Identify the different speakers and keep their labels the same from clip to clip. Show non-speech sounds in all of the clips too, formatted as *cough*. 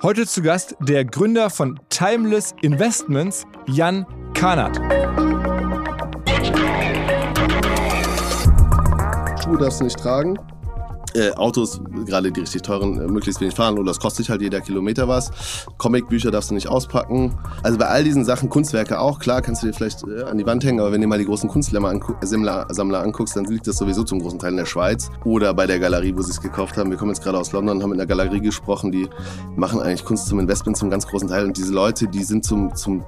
Speaker 1: Heute zu Gast der Gründer von Timeless Investments, Jan Kanat.
Speaker 2: Schuhe darfst du nicht tragen. Äh, Autos, gerade die richtig teuren, äh, möglichst wenig fahren oder das kostet halt jeder Kilometer was. Comicbücher darfst du nicht auspacken. Also bei all diesen Sachen, Kunstwerke auch, klar, kannst du dir vielleicht äh, an die Wand hängen, aber wenn du mal die großen Kunstsammler angu anguckst, dann liegt das sowieso zum großen Teil in der Schweiz oder bei der Galerie, wo sie es gekauft haben. Wir kommen jetzt gerade aus London, haben mit einer Galerie gesprochen, die machen eigentlich Kunst zum Investment zum ganz großen Teil und diese Leute, die sind zum, zum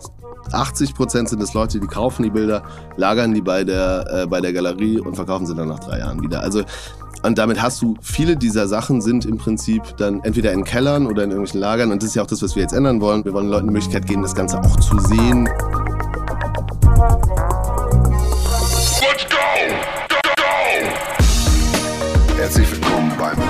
Speaker 2: 80 Prozent sind es Leute, die kaufen die Bilder, lagern die bei der, äh, bei der Galerie und verkaufen sie dann nach drei Jahren wieder. Also und damit hast du viele dieser Sachen sind im Prinzip dann entweder in Kellern oder in irgendwelchen Lagern. Und das ist ja auch das, was wir jetzt ändern wollen. Wir wollen Leuten die Möglichkeit geben, das Ganze auch zu sehen. Let's go! Go,
Speaker 3: go! Herzlich willkommen beim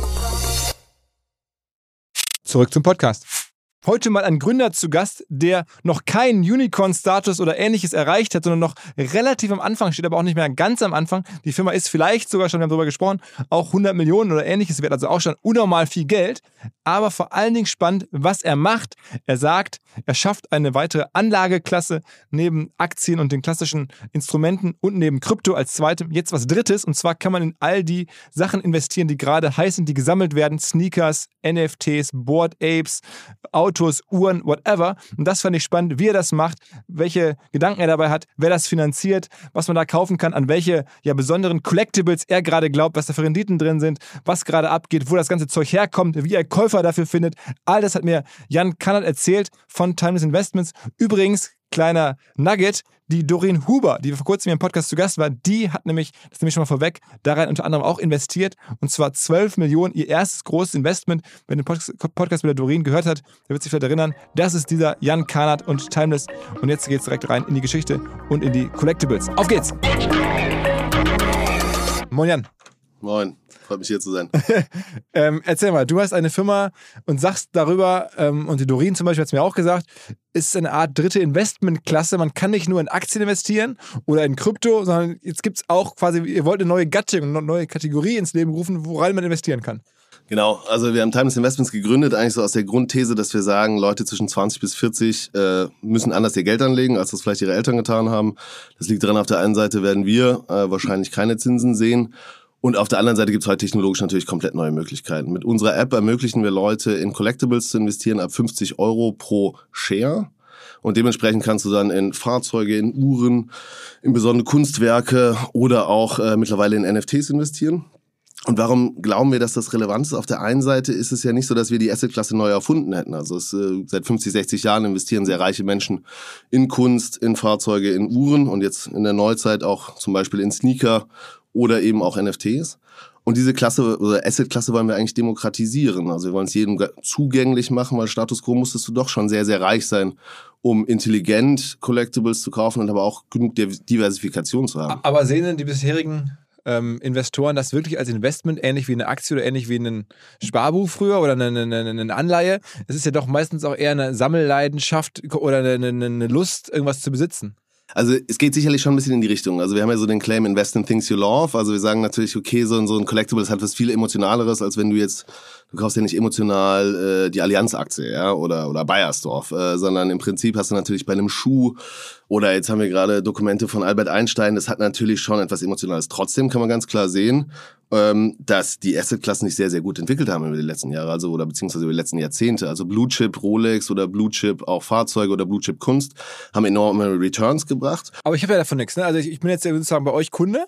Speaker 1: Zurück zum Podcast. Heute mal ein Gründer zu Gast, der noch keinen Unicorn-Status oder ähnliches erreicht hat, sondern noch relativ am Anfang steht, aber auch nicht mehr ganz am Anfang. Die Firma ist vielleicht sogar schon, wir haben darüber gesprochen, auch 100 Millionen oder ähnliches wert, also auch schon unnormal viel Geld. Aber vor allen Dingen spannend, was er macht. Er sagt, er schafft eine weitere Anlageklasse neben Aktien und den klassischen Instrumenten und neben Krypto als zweitem jetzt was Drittes. Und zwar kann man in all die Sachen investieren, die gerade heißen, die gesammelt werden. Sneakers, NFTs, Board Apes, Autos. Autos, Uhren, whatever. Und das fand ich spannend, wie er das macht, welche Gedanken er dabei hat, wer das finanziert, was man da kaufen kann, an welche ja besonderen Collectibles er gerade glaubt, was da für Renditen drin sind, was gerade abgeht, wo das ganze Zeug herkommt, wie er Käufer dafür findet. All das hat mir Jan Kannert erzählt von Timeless Investments. Übrigens, kleiner Nugget, die Doreen Huber, die vor kurzem im Podcast zu Gast war, die hat nämlich, das nehme ich schon mal vorweg, daran unter anderem auch investiert und zwar 12 Millionen, ihr erstes großes Investment. Wer den Podcast mit der Doreen gehört hat, der wird sich vielleicht erinnern, das ist dieser Jan Karnat und Timeless. Und jetzt geht's direkt rein in die Geschichte und in die Collectibles. Auf geht's! Moin Jan.
Speaker 2: Moin. Freut mich hier zu sein. *laughs*
Speaker 1: ähm, erzähl mal, du hast eine Firma und sagst darüber, ähm, und die Dorin zum Beispiel hat es mir auch gesagt, ist eine Art dritte Investmentklasse. Man kann nicht nur in Aktien investieren oder in Krypto, sondern jetzt gibt es auch quasi, ihr wollt eine neue Gattung, eine neue Kategorie ins Leben rufen, woran man investieren kann.
Speaker 2: Genau, also wir haben Timeless Investments gegründet, eigentlich so aus der Grundthese, dass wir sagen, Leute zwischen 20 bis 40 äh, müssen anders ihr Geld anlegen, als das vielleicht ihre Eltern getan haben. Das liegt daran, auf der einen Seite werden wir äh, wahrscheinlich keine Zinsen sehen und auf der anderen Seite gibt es heute technologisch natürlich komplett neue Möglichkeiten. Mit unserer App ermöglichen wir Leute in Collectibles zu investieren ab 50 Euro pro Share. Und dementsprechend kannst du dann in Fahrzeuge, in Uhren, in besondere Kunstwerke oder auch äh, mittlerweile in NFTs investieren. Und warum glauben wir, dass das relevant ist? Auf der einen Seite ist es ja nicht so, dass wir die Assetklasse neu erfunden hätten. Also es, äh, seit 50, 60 Jahren investieren sehr reiche Menschen in Kunst, in Fahrzeuge, in Uhren und jetzt in der Neuzeit auch zum Beispiel in Sneaker oder eben auch NFTs. Und diese Klasse oder Asset-Klasse wollen wir eigentlich demokratisieren. Also wir wollen es jedem zugänglich machen, weil Status Quo musstest du doch schon sehr, sehr reich sein, um intelligent Collectibles zu kaufen und aber auch genug Diversifikation zu haben.
Speaker 1: Aber sehen denn die bisherigen ähm, Investoren das wirklich als Investment, ähnlich wie eine Aktie oder ähnlich wie ein Sparbuch früher oder eine, eine, eine Anleihe. Es ist ja doch meistens auch eher eine Sammelleidenschaft oder eine, eine Lust, irgendwas zu besitzen.
Speaker 2: Also es geht sicherlich schon ein bisschen in die Richtung. Also wir haben ja so den Claim Invest in Things You Love. Also wir sagen natürlich, okay, so, so ein Collectible ist halt was viel emotionaleres, als wenn du jetzt du kaufst ja nicht emotional äh, die Allianz-Aktie, ja, oder, oder Bayersdorf, äh, sondern im Prinzip hast du natürlich bei einem Schuh oder jetzt haben wir gerade Dokumente von Albert Einstein, das hat natürlich schon etwas Emotionales. Trotzdem kann man ganz klar sehen, ähm, dass die Assetklassen sich sehr, sehr gut entwickelt haben über die letzten Jahre, also oder beziehungsweise über die letzten Jahrzehnte. Also Blue Chip Rolex oder Blue Chip auch Fahrzeuge oder Blue Chip Kunst haben enorme Returns gebracht.
Speaker 1: Aber ich habe ja davon nichts. Ne? Also ich, ich bin jetzt sozusagen bei euch Kunde.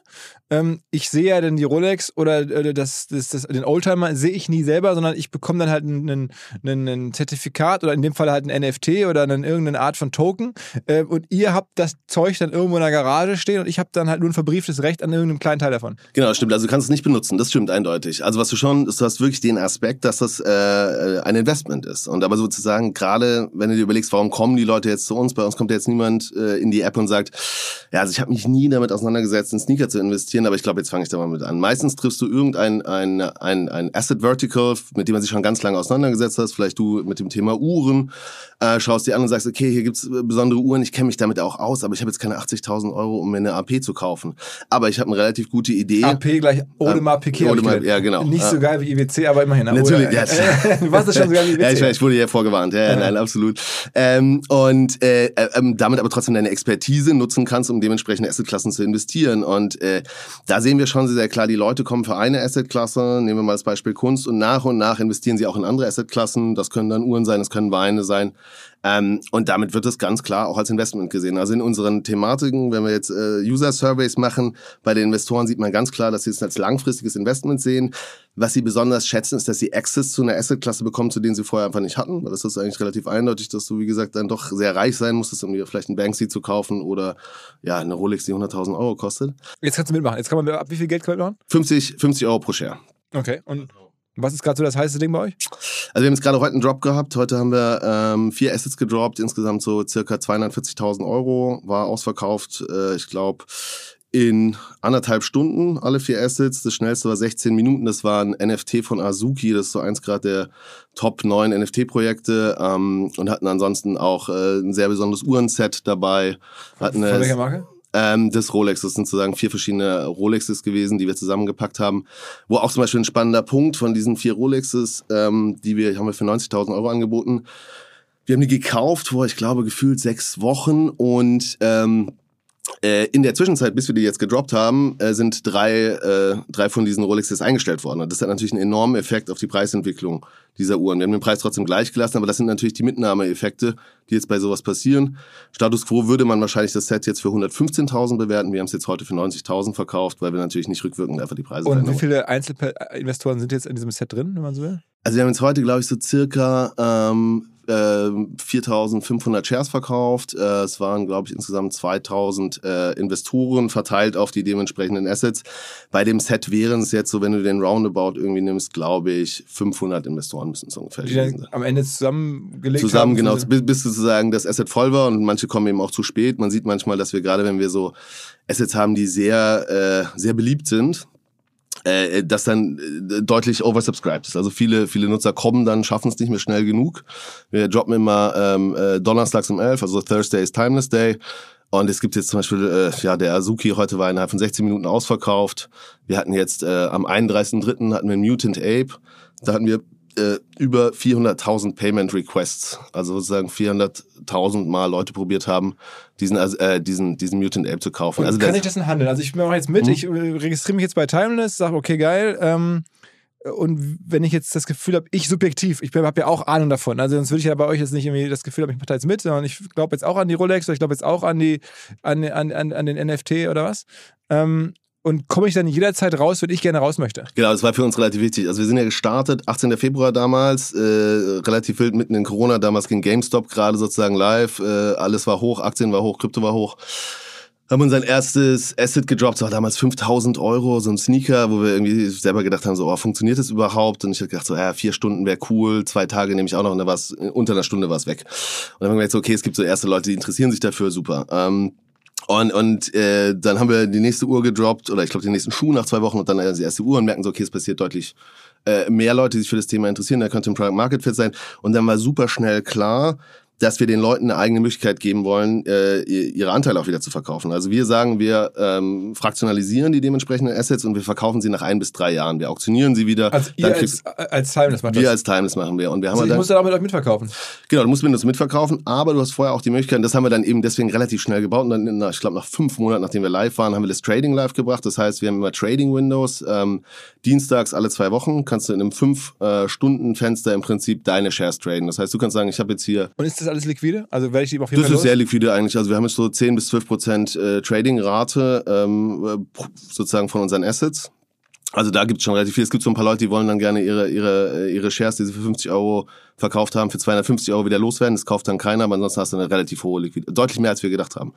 Speaker 1: Ähm, ich sehe ja dann die Rolex oder äh, das, das, das, den Oldtimer sehe ich nie selber, sondern ich bekomme dann halt ein, Zertifikat oder in dem Fall halt ein NFT oder dann irgendeine Art von Token. Äh, und ihr habt das Zeug dann irgendwo in der Garage stehen und ich habe dann halt nur ein verbrieftes Recht an irgendeinem kleinen Teil davon.
Speaker 2: Genau, stimmt. Also du kannst es nicht benutzen. Das stimmt eindeutig. Also was du schon, du hast wirklich den Aspekt, dass das äh, ein Investment ist. Und aber sozusagen gerade, wenn du dir überlegst, warum kommen die Leute jetzt zu uns? Bei uns kommt jetzt niemand äh, in die App und sagt, ja, also ich habe mich nie damit auseinandergesetzt, in Sneaker zu investieren, aber ich glaube, jetzt fange ich da mal mit an. Meistens triffst du irgendein ein, ein, ein Asset Vertical, mit dem man sich schon ganz lange auseinandergesetzt hat. Vielleicht du mit dem Thema Uhren, äh, schaust dir an und sagst, okay, hier gibt's besondere Uhren, ich kenne mich damit auch aus, aber ich habe jetzt keine 80.000 Euro, um mir eine AP zu kaufen. Aber ich habe eine relativ gute Idee.
Speaker 1: AP gleich Audemars Piguet.
Speaker 2: Audemars, ja, genau.
Speaker 1: Nicht so geil wie IWC, aber immerhin.
Speaker 2: Natürlich,
Speaker 1: ja. *laughs* du warst das schon so geil wie IWC.
Speaker 2: Ja, ich, ich wurde ja vorgewarnt. Ja, ja, nein, absolut. Ähm, und äh, äh, damit aber trotzdem deine Expertise nutzen kannst, um dementsprechend Assetklassen zu investieren. Und äh, da sehen wir schon sehr klar, die Leute kommen für eine Assetklasse, nehmen wir mal das Beispiel Kunst, und nach und nach investieren sie auch in andere Assetklassen. Das können dann Uhren sein, das können Weine sein. Ähm, und damit wird es ganz klar auch als Investment gesehen. Also in unseren Thematiken, wenn wir jetzt äh, User-Surveys machen, bei den Investoren sieht man ganz klar, dass sie es als langfristiges Investment sehen. Was sie besonders schätzen, ist, dass sie Access zu einer Asset-Klasse bekommen, zu denen sie vorher einfach nicht hatten. Weil das ist eigentlich relativ eindeutig, dass du, wie gesagt, dann doch sehr reich sein musstest, um dir vielleicht ein Banksy zu kaufen oder ja, eine Rolex, die 100.000 Euro kostet.
Speaker 1: Jetzt kannst du mitmachen. Jetzt kann man, ab wie viel Geld kann man machen?
Speaker 2: 50, 50 Euro pro Share.
Speaker 1: Okay. Und was ist gerade so das heiße Ding bei euch?
Speaker 2: Also wir haben jetzt gerade heute einen Drop gehabt. Heute haben wir ähm, vier Assets gedroppt, insgesamt so circa 240.000 Euro. War ausverkauft, äh, ich glaube, in anderthalb Stunden alle vier Assets. Das schnellste war 16 Minuten. Das war ein NFT von Azuki. Das ist so eins gerade der Top 9 NFT-Projekte. Ähm, und hatten ansonsten auch äh, ein sehr besonderes Uhrenset dabei. Hatten
Speaker 1: von welcher Marke?
Speaker 2: Ähm, des Rolex. Das sind sozusagen vier verschiedene Rolexes gewesen, die wir zusammengepackt haben. Wo auch zum Beispiel ein spannender Punkt von diesen vier Rolexes, ähm, die wir haben wir für 90.000 Euro angeboten. Wir haben die gekauft vor, ich glaube, gefühlt sechs Wochen und ähm, äh, in der Zwischenzeit, bis wir die jetzt gedroppt haben, äh, sind drei, äh, drei von diesen Rolexes eingestellt worden. Und das hat natürlich einen enormen Effekt auf die Preisentwicklung dieser Uhren. Wir haben den Preis trotzdem gleich gelassen, aber das sind natürlich die Mitnahmeeffekte, die jetzt bei sowas passieren. Status quo würde man wahrscheinlich das Set jetzt für 115.000 bewerten. Wir haben es jetzt heute für 90.000 verkauft, weil wir natürlich nicht rückwirkend einfach die Preise
Speaker 1: Und wie viele Einzelinvestoren sind jetzt in diesem Set drin, wenn man so will?
Speaker 2: Also wir haben jetzt heute, glaube ich, so circa ähm, äh, 4500 Shares verkauft. Äh, es waren, glaube ich, insgesamt 2000 äh, Investoren verteilt auf die dementsprechenden Assets. Bei dem Set wären es jetzt so, wenn du den Roundabout irgendwie nimmst, glaube ich, 500 Investoren müssen es ungefähr
Speaker 1: Die dann am Ende zusammengelegt
Speaker 2: Zusammen,
Speaker 1: haben.
Speaker 2: genau, bis, bis sozusagen das Asset voll war und manche kommen eben auch zu spät. Man sieht manchmal, dass wir gerade, wenn wir so Assets haben, die sehr, äh, sehr beliebt sind, äh, das dann äh, deutlich oversubscribed ist. Also viele, viele Nutzer kommen dann, schaffen es nicht mehr schnell genug. Wir droppen immer ähm, äh, donnerstags um 11, also Thursday is Timeless Day. Und es gibt jetzt zum Beispiel, äh, ja, der Azuki heute war innerhalb von 16 Minuten ausverkauft. Wir hatten jetzt äh, am 31.03. hatten wir Mutant Ape. Da hatten wir äh, über 400.000 Payment Requests, also sozusagen 400.000 Mal Leute probiert haben, diesen, äh, diesen, diesen Mutant Ape zu kaufen.
Speaker 1: Und
Speaker 2: also
Speaker 1: kann ich das denn handeln? Also ich mache jetzt mit,
Speaker 2: Mhm.
Speaker 1: ich äh, registriere mich jetzt bei Timeless, sage, okay, geil. Ähm, und wenn ich jetzt das Gefühl habe, ich subjektiv, ich habe ja auch Ahnung davon, also sonst würde ich ja bei euch jetzt nicht irgendwie das Gefühl haben, ich mache da jetzt mit, sondern ich glaube jetzt auch an die Rolex oder ich glaube jetzt auch an, die, an, an, an, an den NFT oder was. Ähm, und komme ich dann jederzeit raus, wenn ich gerne raus möchte?
Speaker 2: Genau, das war für uns relativ wichtig. Also wir sind ja gestartet, 18. Februar damals, äh, relativ wild mitten in Corona. Damals ging GameStop gerade sozusagen live. Äh, alles war hoch, Aktien war hoch, Krypto war hoch. Haben unser erstes Asset gedroppt, das war damals 5000 Euro, so ein Sneaker, wo wir irgendwie selber gedacht haben, so, oh, funktioniert das überhaupt? Und ich hab gedacht, so, ja, vier Stunden wäre cool, zwei Tage nehme ich auch noch, und dann war's, unter einer Stunde war es weg. Und dann haben wir gesagt, so, okay, es gibt so erste Leute, die interessieren sich dafür, super. Ähm, Und, und äh, dann haben wir die nächste Uhr gedroppt, oder ich glaube den nächsten Schuh nach zwei Wochen und dann äh, die erste Uhr und merken so, okay, es passiert deutlich äh, mehr Leute, die sich für das Thema interessieren, da könnte ein Product Market Fit sein. Und dann war super schnell klar, dass wir den Leuten eine eigene Möglichkeit geben wollen, äh, ihre Anteile auch wieder zu verkaufen. Also wir sagen, wir ähm, fraktionalisieren die dementsprechenden Assets und wir verkaufen sie nach ein bis drei Jahren. Wir auktionieren sie wieder.
Speaker 1: Also ihr als, als Timeless macht
Speaker 2: Wir
Speaker 1: das?
Speaker 2: als Timeless machen wir. Und wir haben
Speaker 1: Also
Speaker 2: halt
Speaker 1: ich
Speaker 2: dann,
Speaker 1: muss dann auch mit euch mitverkaufen.
Speaker 2: Genau, du musst mit uns mitverkaufen, aber du hast vorher auch die Möglichkeit, und das haben wir dann eben deswegen relativ schnell gebaut. Und dann, ich glaube, nach fünf Monaten, nachdem wir live waren, haben wir das Trading live gebracht. Das heißt, wir haben immer Trading Windows. Ähm, dienstags alle zwei Wochen kannst du in einem fünf-Stunden-Fenster im Prinzip deine Shares traden. Das heißt, du kannst sagen, ich habe jetzt hier
Speaker 1: das alles liquide? Also werde ich die auf jeden
Speaker 2: das
Speaker 1: Fall
Speaker 2: ist
Speaker 1: los?
Speaker 2: sehr liquide eigentlich. Also wir haben jetzt so 10 bis 12 Prozent äh, Trading-Rate ähm, äh, sozusagen von unseren Assets. Also da gibt es schon relativ viel. Es gibt so ein paar Leute, die wollen dann gerne ihre, ihre, äh, ihre Shares, die sie für 50 Euro verkauft haben, für 250 Euro wieder loswerden. Das kauft dann keiner, aber ansonsten hast du eine relativ hohe Liquidität. Deutlich mehr, als wir gedacht haben.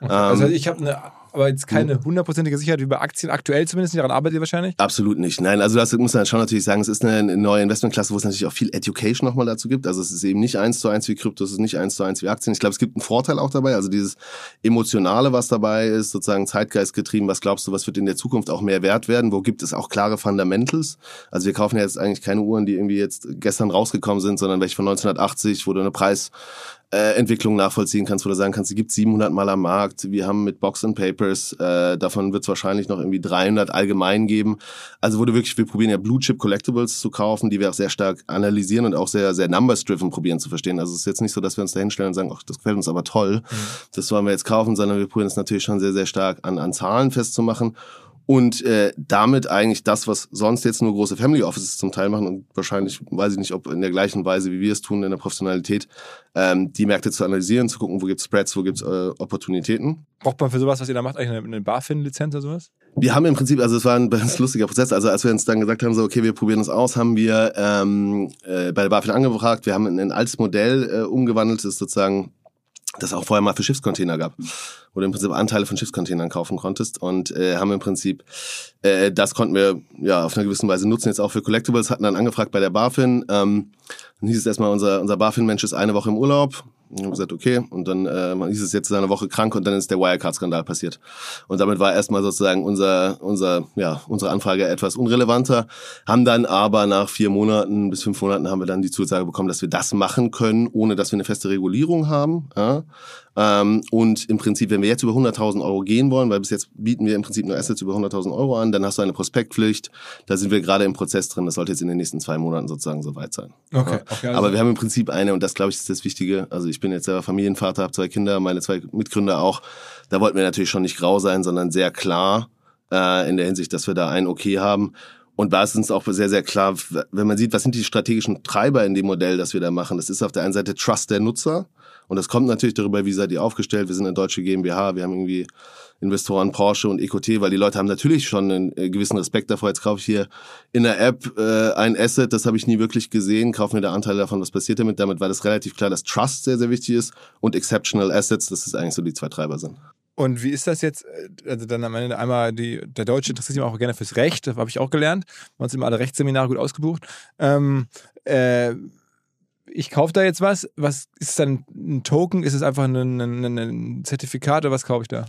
Speaker 1: Also
Speaker 2: Ähm,
Speaker 1: ich habe eine, aber jetzt keine hundertprozentige Sicherheit wie bei Aktien aktuell zumindest. Daran arbeitet ihr wahrscheinlich?
Speaker 2: Absolut nicht. Nein, also das muss man schon natürlich sagen, es ist eine, neue Investmentklasse, wo es natürlich auch viel Education nochmal dazu gibt. Also es ist eben nicht eins zu eins wie Krypto, es ist nicht eins zu eins wie Aktien. Ich glaube, es gibt einen Vorteil auch dabei. Also dieses Emotionale, was dabei ist, sozusagen Zeitgeistgetrieben, was glaubst du, was wird in der Zukunft auch mehr wert werden? Wo gibt es auch klare Fundamentals? Also wir kaufen ja jetzt eigentlich keine Uhren, die irgendwie jetzt gestern rausgekommen sind, sondern welche von 1980, wo du eine Preis äh, Entwicklung nachvollziehen kannst, wo du sagen kannst, die gibt 700 Mal am Markt. Wir haben mit Box and Papers, äh, davon wird es wahrscheinlich noch irgendwie 300 allgemein geben. Also wo du wirklich, wir probieren ja Blue Chip Collectibles zu kaufen, die wir auch sehr stark analysieren und auch sehr, sehr numbers-driven probieren zu verstehen. Also es ist jetzt nicht so, dass wir uns da hinstellen und sagen, ach, das gefällt uns aber toll, das wollen wir jetzt kaufen, sondern wir probieren es natürlich schon sehr, sehr stark an, an Zahlen festzumachen und äh, damit eigentlich das, was sonst jetzt nur große Family Offices zum Teil machen und wahrscheinlich, weiß ich nicht, ob in der gleichen Weise, wie wir es tun, in der Professionalität, ähm, die Märkte zu analysieren, zu gucken, wo gibt's Spreads, wo gibt's äh, Opportunitäten.
Speaker 1: Braucht man für sowas, was ihr da macht, eigentlich eine, eine BaFin-Lizenz oder sowas?
Speaker 2: Wir haben im Prinzip, also es war ein *laughs* ganz lustiger Prozess, also als wir uns dann gesagt haben, so okay, wir probieren das aus, haben wir ähm, äh, bei der BaFin angefragt, wir haben ein, ein altes Modell äh, umgewandelt, das ist sozusagen das auch vorher mal für Schiffscontainer gab, wo du im Prinzip Anteile von Schiffscontainern kaufen konntest und äh, haben im Prinzip, äh, das konnten wir ja auf einer gewissen Weise nutzen, jetzt auch für Collectibles, hatten dann angefragt bei der BaFin, ähm, dann hieß es erstmal, unser, unser BaFin-Mensch ist eine Woche im Urlaub. Und haben gesagt, okay. Und dann äh, hieß es jetzt eine Woche krank und dann ist der Wirecard-Skandal passiert. Und damit war erstmal sozusagen unser, unser, ja, unsere Anfrage etwas unrelevanter. Haben dann aber nach vier Monaten bis fünf Monaten haben wir dann die Zusage bekommen, dass wir das machen können, ohne dass wir eine feste Regulierung haben. Ja? Ähm, und im Prinzip, wenn wir jetzt über 100.000 Euro gehen wollen, weil bis jetzt bieten wir im Prinzip nur Assets über 100.000 Euro an, dann hast du eine Prospektpflicht. Da sind wir gerade im Prozess drin. Das sollte jetzt in den nächsten zwei Monaten sozusagen soweit sein.
Speaker 1: Okay, okay, also-
Speaker 2: Aber wir haben im Prinzip eine, und das glaube ich ist das Wichtige. Also ich bin jetzt selber Familienvater, habe zwei Kinder, meine zwei Mitgründer auch. Da wollten wir natürlich schon nicht grau sein, sondern sehr klar äh, in der Hinsicht, dass wir da ein Okay haben. Und da ist uns auch sehr, sehr klar, wenn man sieht, was sind die strategischen Treiber in dem Modell, das wir da machen. Das ist auf der einen Seite Trust der Nutzer. Und das kommt natürlich darüber, wie seid ihr aufgestellt. Wir sind eine deutsche GmbH, wir haben irgendwie Investoren Porsche und EcoT, weil die Leute haben natürlich schon einen äh, gewissen Respekt davor. Jetzt kaufe ich hier in der App äh, ein Asset, das habe ich nie wirklich gesehen, kaufe mir da Anteile davon, was passiert damit. Damit war das relativ klar, dass Trust sehr, sehr wichtig ist und Exceptional Assets, dass das eigentlich so die zwei Treiber sind.
Speaker 1: Und wie ist das jetzt? äh, Also dann am Ende einmal die, der Deutsche interessiert sich auch gerne fürs Recht, das habe ich auch gelernt. Wir haben uns immer alle Rechtsseminare gut ausgebucht. Ähm, äh, ich kaufe da jetzt was. Was ist dann ein Token? Ist es einfach ein, ein, ein, ein Zertifikat oder was kaufe ich da?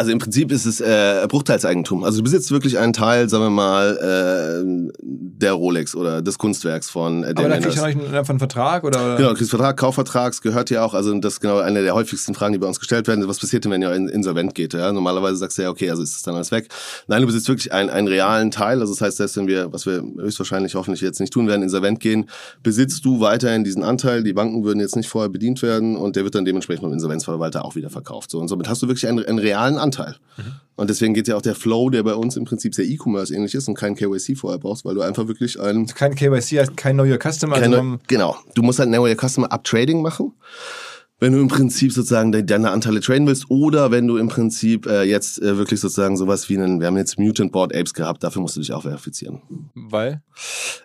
Speaker 2: Also im Prinzip ist es äh, Bruchteilseigentum. Also du besitzt wirklich einen Teil, sagen wir mal, äh, der Rolex oder des Kunstwerks von äh,
Speaker 1: Aber da ich
Speaker 2: Hirst.
Speaker 1: dann einen, einen Vertrag oder?
Speaker 2: Genau, kriegst Vertrag, Kaufvertrags gehört ja auch, also das ist genau eine der häufigsten Fragen, die bei uns gestellt werden. Was passiert denn, wenn ihr in- insolvent geht? Ja? Normalerweise sagst du ja, okay, also ist es dann alles weg. Nein, du besitzt wirklich einen, einen realen Teil. Also das heißt, selbst wenn wir, was wir höchstwahrscheinlich hoffentlich jetzt nicht tun werden, insolvent gehen, besitzt du weiterhin diesen Anteil. Die Banken würden jetzt nicht vorher bedient werden und der wird dann dementsprechend beim Insolvenzverwalter auch wieder verkauft. So, und somit hast du wirklich einen, einen realen Anteil. Und deswegen geht ja auch der Flow, der bei uns im Prinzip sehr E-Commerce ähnlich ist und kein KYC vorher brauchst, weil du einfach wirklich einen
Speaker 1: Kein KYC, heißt kein Know Your Customer.
Speaker 2: keine,
Speaker 1: also
Speaker 2: genau. Du musst halt Know Your Customer Up Trading machen. Wenn du im Prinzip sozusagen de- deine Anteile traden willst oder wenn du im Prinzip äh, jetzt äh, wirklich sozusagen sowas wie einen, wir haben jetzt Mutant Board Apes gehabt, dafür musst du dich auch verifizieren.
Speaker 1: weil?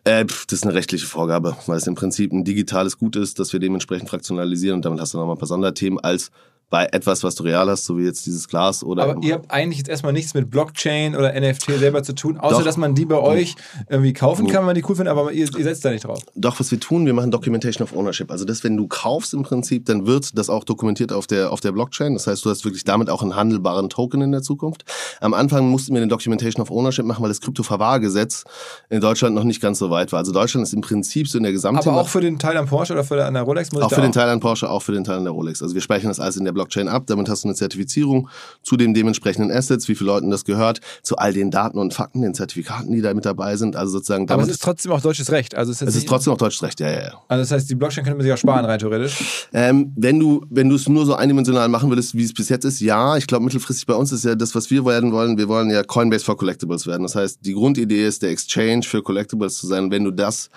Speaker 2: Äh, pf, das ist eine rechtliche Vorgabe, weil es im Prinzip ein digitales Gut ist, dass wir dementsprechend fraktionalisieren und damit hast du nochmal ein paar Sonderthemen als bei etwas, was du real hast, so wie jetzt dieses Glas oder.
Speaker 1: Aber ihr habt eigentlich jetzt erstmal nichts mit Blockchain oder NFT selber zu tun, außer
Speaker 2: Doch.
Speaker 1: dass man die bei euch irgendwie kaufen kann, wenn man die cool findet, aber ihr, ihr setzt da nicht drauf.
Speaker 2: Doch, was wir tun, wir machen Documentation of Ownership. Also das, wenn du kaufst im Prinzip, dann wird das auch dokumentiert auf der, auf der Blockchain. Das heißt, du hast wirklich damit auch einen handelbaren Token in der Zukunft. Am Anfang mussten wir eine Documentation of Ownership machen, weil das Kryptoverwahrgesetz in Deutschland noch nicht ganz so weit war. Also Deutschland ist im Prinzip so in der gesamten...
Speaker 1: Aber auch für den Teil am Porsche oder für an der Rolex muss ich
Speaker 2: Auch für den Teil an Porsche, auch für den Teil an der Rolex. Also wir speichern das alles in der Blockchain ab. Damit hast du eine Zertifizierung zu den dementsprechenden Assets, wie viele Leuten das gehört, zu all den Daten und Fakten, den Zertifikaten, die da mit dabei sind. Also sozusagen
Speaker 1: Aber es ist trotzdem auch deutsches Recht. Also es ist,
Speaker 2: es ist trotzdem noch deutsches Recht, ja, ja, ja.
Speaker 1: also das heißt, die Blockchain könnte man sich auch sparen, rein theoretisch.
Speaker 2: Ähm, wenn du wenn du es nur so eindimensional machen würdest, wie es bis jetzt ist, ja. Ich glaube, mittelfristig bei uns ist ja das, was wir werden wollen. Wir wollen ja Coinbase for Collectibles werden. Das heißt, die Grundidee ist, der Exchange für Collectibles zu sein. Wenn du das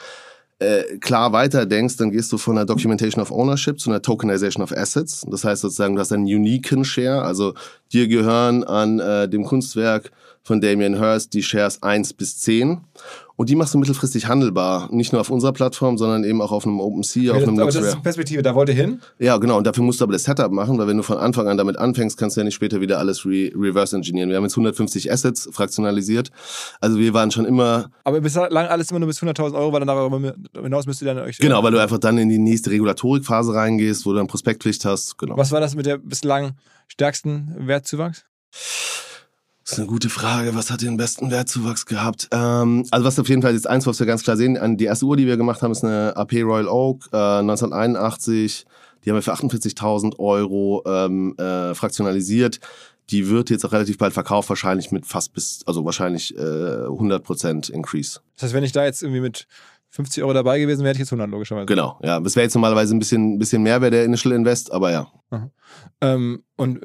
Speaker 2: äh, klar weiterdenkst, dann gehst du von einer Documentation of Ownership zu einer Tokenization of Assets. Das heißt sozusagen, du hast einen uniken Share, also dir gehören an äh, dem Kunstwerk von Damien Hirst die Shares 1 bis 10. Und die machst du mittelfristig handelbar. Nicht nur auf unserer Plattform, sondern eben auch auf einem OpenSea, auf einem
Speaker 1: das, aber das
Speaker 2: Luxware.
Speaker 1: ist die Perspektive, da wollt ihr hin.
Speaker 2: Ja, genau. Und dafür musst du aber das Setup machen, weil wenn du von Anfang an damit anfängst, kannst du ja nicht später wieder alles re reverse engineeren. Wir haben jetzt 150 Assets fraktionalisiert. Also wir waren schon immer,
Speaker 1: Aber bislang alles immer nur bis 100.000 Euro, weil dann darüber hinaus müsst ihr dann euch...
Speaker 2: genau, weil du einfach dann in die nächste Regulatorikphase reingehst, wo du dann Prospektpflicht hast. Genau.
Speaker 1: Was war das mit der bislang stärksten Wertzuwachs?
Speaker 2: Das ist eine gute Frage. Was hat den besten Wertzuwachs gehabt? Ähm, also was auf jeden Fall jetzt eins, was wir ganz klar sehen, an die erste Uhr, die wir gemacht haben, ist eine AP Royal Oak äh, 1981. Die haben wir für 48.000 Euro ähm, äh, fraktionalisiert. Die wird jetzt auch relativ bald verkauft, wahrscheinlich mit fast bis, also wahrscheinlich äh, 100% Increase.
Speaker 1: Das heißt, wenn ich da jetzt irgendwie mit 50 Euro dabei gewesen wäre, hätte ich jetzt 100 logischerweise.
Speaker 2: Genau, ja. Das wäre jetzt normalerweise ein bisschen, bisschen mehr, wäre der Initial Invest, aber ja.
Speaker 1: Ähm, und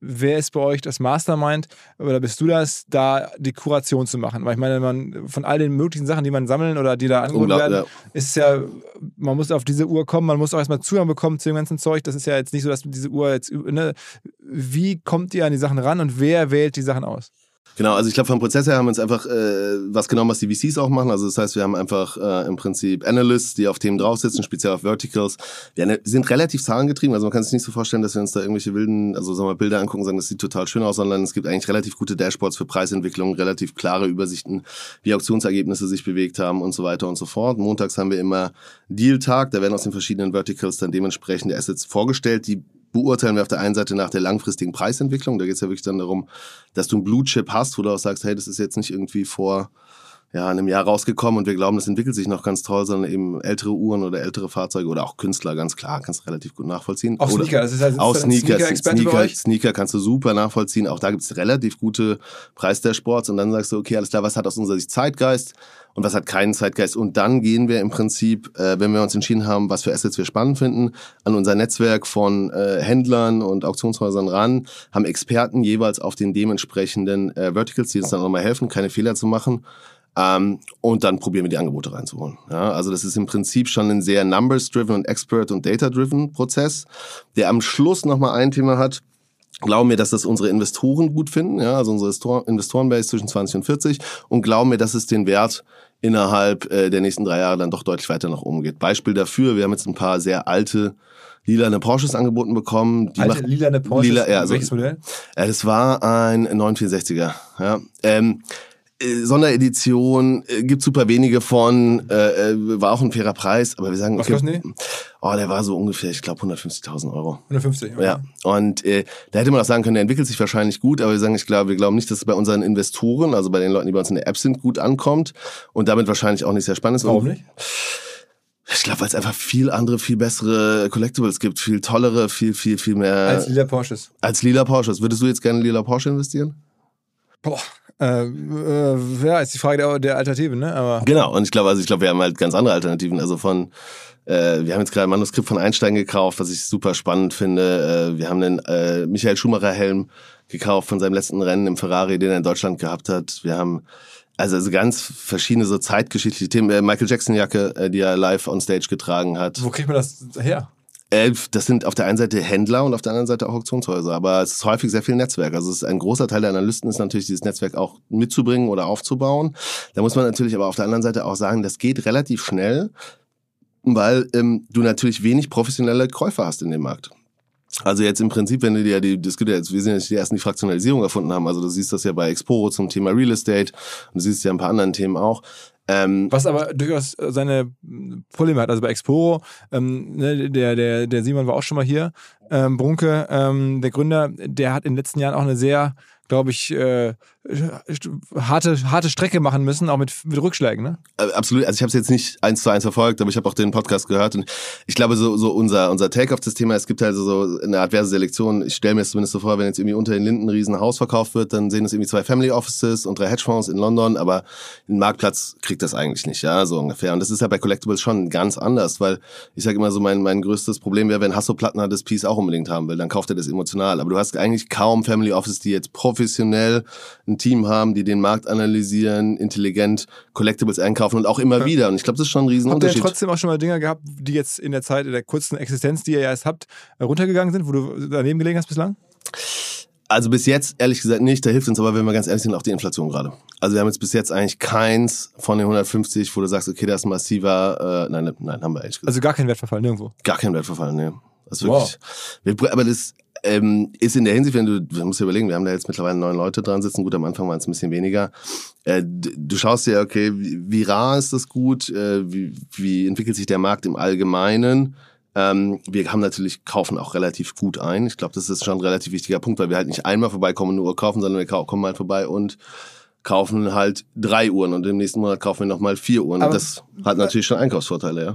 Speaker 1: wer ist bei euch das Mastermind oder bist du das, da die Kuration zu machen? Weil ich meine, man von all den möglichen Sachen, die man sammeln oder die da angeboten werden,
Speaker 2: ja.
Speaker 1: ist es ja, man muss auf diese Uhr kommen, man muss auch erstmal Zugang bekommen zu dem ganzen Zeug. Das ist ja jetzt nicht so, dass diese Uhr jetzt, ne, wie kommt ihr an die Sachen ran und wer wählt die Sachen aus?
Speaker 2: Genau, also ich glaube, vom Prozess her haben wir uns einfach äh, was genommen, was die VCs auch machen. Also das heißt, wir haben einfach äh, im Prinzip Analysts, die auf Themen draufsitzen, speziell auf Verticals. Wir sind relativ zahlengetrieben, also man kann sich nicht so vorstellen, dass wir uns da irgendwelche wilden, also sagen wir Bilder angucken und sagen, das sieht total schön aus, sondern es gibt eigentlich relativ gute Dashboards für Preisentwicklung, relativ klare Übersichten, wie Auktionsergebnisse sich bewegt haben und so weiter und so fort. Montags haben wir immer Deal-Tag, da werden aus den verschiedenen Verticals dann dementsprechend Assets vorgestellt, die beurteilen wir auf der einen Seite nach der langfristigen Preisentwicklung. Da geht es ja wirklich dann darum, dass du einen Blue Chip hast, wo du auch sagst, hey, das ist jetzt nicht irgendwie vor ja, einem Jahr rausgekommen und wir glauben, das entwickelt sich noch ganz toll, sondern eben ältere Uhren oder ältere Fahrzeuge oder auch Künstler, ganz klar, kannst du relativ gut nachvollziehen.
Speaker 1: Auch Sneaker, das ist halt
Speaker 2: auch Sneaker, Sneaker,
Speaker 1: euch?
Speaker 2: Sneaker kannst du super nachvollziehen. Auch da gibt es relativ gute Preis der Sports und dann sagst du, okay, alles klar, was hat aus unserer Sicht Zeitgeist und was hat keinen Zeitgeist? Und dann gehen wir im Prinzip, äh, wenn wir uns entschieden haben, was für Assets wir spannend finden, an unser Netzwerk von äh, Händlern und Auktionshäusern ran, haben Experten jeweils auf den dementsprechenden äh, Verticals, die uns dann nochmal helfen, keine Fehler zu machen. Ähm, und dann probieren wir die Angebote reinzuholen. Ja, also das ist im Prinzip schon ein sehr numbers-driven und expert- und data-driven Prozess, der am Schluss nochmal ein Thema hat, glauben mir, dass das unsere Investoren gut finden, ja, also unsere Investor- Investorenbase zwischen 20 und 40 und glauben mir, dass es den Wert innerhalb äh, der nächsten drei Jahre dann doch deutlich weiter nach oben geht. Beispiel dafür, wir haben jetzt ein paar sehr alte lilane Porsches angeboten bekommen. Die
Speaker 1: Alte lilane Porsche.
Speaker 2: Lila, ja, also,
Speaker 1: Welches Modell?
Speaker 2: äh, das war ein 964er. Ja. Ähm, äh, Sonderedition, äh, gibt super wenige von, äh, äh, war auch ein fairer Preis, aber wir sagen,
Speaker 1: Was kosten die?
Speaker 2: oh, der war so ungefähr, ich glaube 150.000 Euro.
Speaker 1: 150. okay.
Speaker 2: Ja, und äh, da hätte man auch sagen können, der entwickelt sich wahrscheinlich gut, aber wir sagen, ich glaube, wir glauben nicht, dass es bei unseren Investoren, also bei den Leuten, die bei uns in der App sind, gut ankommt und damit wahrscheinlich auch nicht sehr spannend ist.
Speaker 1: Warum nicht?
Speaker 2: Ich glaube, weil es einfach viel andere, viel bessere Collectibles gibt, viel tollere, viel, viel, viel mehr
Speaker 1: Als lila Porsches.
Speaker 2: als lila Porsches. Würdest du jetzt gerne in lila Porsche investieren?
Speaker 1: Boah. Äh, äh, ja, ist die Frage der, der Alternative, ne? Aber
Speaker 2: Genau, und ich glaube, also ich glaube, wir haben halt ganz andere Alternativen. Also von, äh, wir haben jetzt gerade ein Manuskript von Einstein gekauft, was ich super spannend finde. Äh, wir haben einen äh, Michael Schumacher Helm gekauft von seinem letzten Rennen im Ferrari, den er in Deutschland gehabt hat. Wir haben also, also ganz verschiedene so zeitgeschichtliche Themen. Äh, Michael Jackson Jacke, die er live on Stage getragen hat.
Speaker 1: wo kriegt man das her?
Speaker 2: Das sind auf der einen Seite Händler und auf der anderen Seite auch Auktionshäuser. Aber es ist häufig sehr viel Netzwerk. Also es ist ein großer Teil der Analysten ist natürlich, dieses Netzwerk auch mitzubringen oder aufzubauen. Da muss man natürlich aber auf der anderen Seite auch sagen, das geht relativ schnell, weil ähm, du natürlich wenig professionelle Käufer hast in dem Markt. Also jetzt im Prinzip, wenn du dir die, das gibt ja jetzt, wir sind ja die ersten, die Fraktionalisierung erfunden haben. Also du siehst das ja bei Exporo zum Thema Real Estate und du siehst ja ein paar anderen Themen auch.
Speaker 1: Ähm, Was aber durchaus seine Probleme hat. Also bei Exporo, ähm, ne, der, der, der Simon war auch schon mal hier, ähm, Brunke, ähm, der Gründer, der hat in den letzten Jahren auch eine sehr glaube ich, äh, harte, harte Strecke machen müssen, auch mit, mit Rückschlägen, ne?
Speaker 2: Äh, absolut. Also ich habe es jetzt nicht eins zu eins verfolgt, aber ich habe auch den Podcast gehört und ich glaube, so, so unser, unser Take auf das Thema, es gibt also so eine adverse Selektion. Ich stelle mir es zumindest so vor, wenn jetzt irgendwie unter den Linden ein Riesenhaus verkauft wird, dann sehen es irgendwie zwei Family Offices und drei Hedgefonds in London, aber ein Marktplatz kriegt das eigentlich nicht, ja, so ungefähr. Und das ist ja bei Collectibles schon ganz anders, weil ich sage immer so, mein, mein größtes Problem wäre, wenn Hasso Plattner das Piece auch unbedingt haben will, dann kauft er das emotional. Aber du hast eigentlich kaum Family Offices, die jetzt professionell ein Team haben, die den Markt analysieren, intelligent Collectibles einkaufen und auch immer ja. wieder. Und ich glaube, das ist schon ein Riesenunterschied.
Speaker 1: Habt ihr trotzdem auch schon mal Dinge gehabt, die jetzt in der Zeit, in der kurzen Existenz, die ihr ja erst habt, runtergegangen sind, wo du daneben gelegen hast bislang?
Speaker 2: Also bis jetzt ehrlich gesagt nicht, da hilft uns aber, wenn wir ganz ehrlich sind, auch die Inflation gerade. Also wir haben jetzt bis jetzt eigentlich keins von den 150, wo du sagst, okay, das ist massiver, äh, nein, nein, haben wir ehrlich gesagt.
Speaker 1: Also gar kein Wertverfall, nirgendwo?
Speaker 2: Gar kein Wertverfall, nee. Also wirklich, wow. aber das, ähm, ist in der Hinsicht, wenn du, du musst dir überlegen, wir haben da jetzt mittlerweile neun Leute dran sitzen, gut, am Anfang waren es ein bisschen weniger. Äh, du schaust dir, okay, wie, rar ist das gut, äh, wie, wie entwickelt sich der Markt im Allgemeinen? Ähm, wir haben natürlich, kaufen auch relativ gut ein. Ich glaube, das ist schon ein relativ wichtiger Punkt, weil wir halt nicht einmal vorbeikommen und nur kaufen, sondern wir kommen halt vorbei und kaufen halt drei Uhren und im nächsten Monat kaufen wir nochmal vier Uhren. Aber das hat natürlich schon Einkaufsvorteile, ja.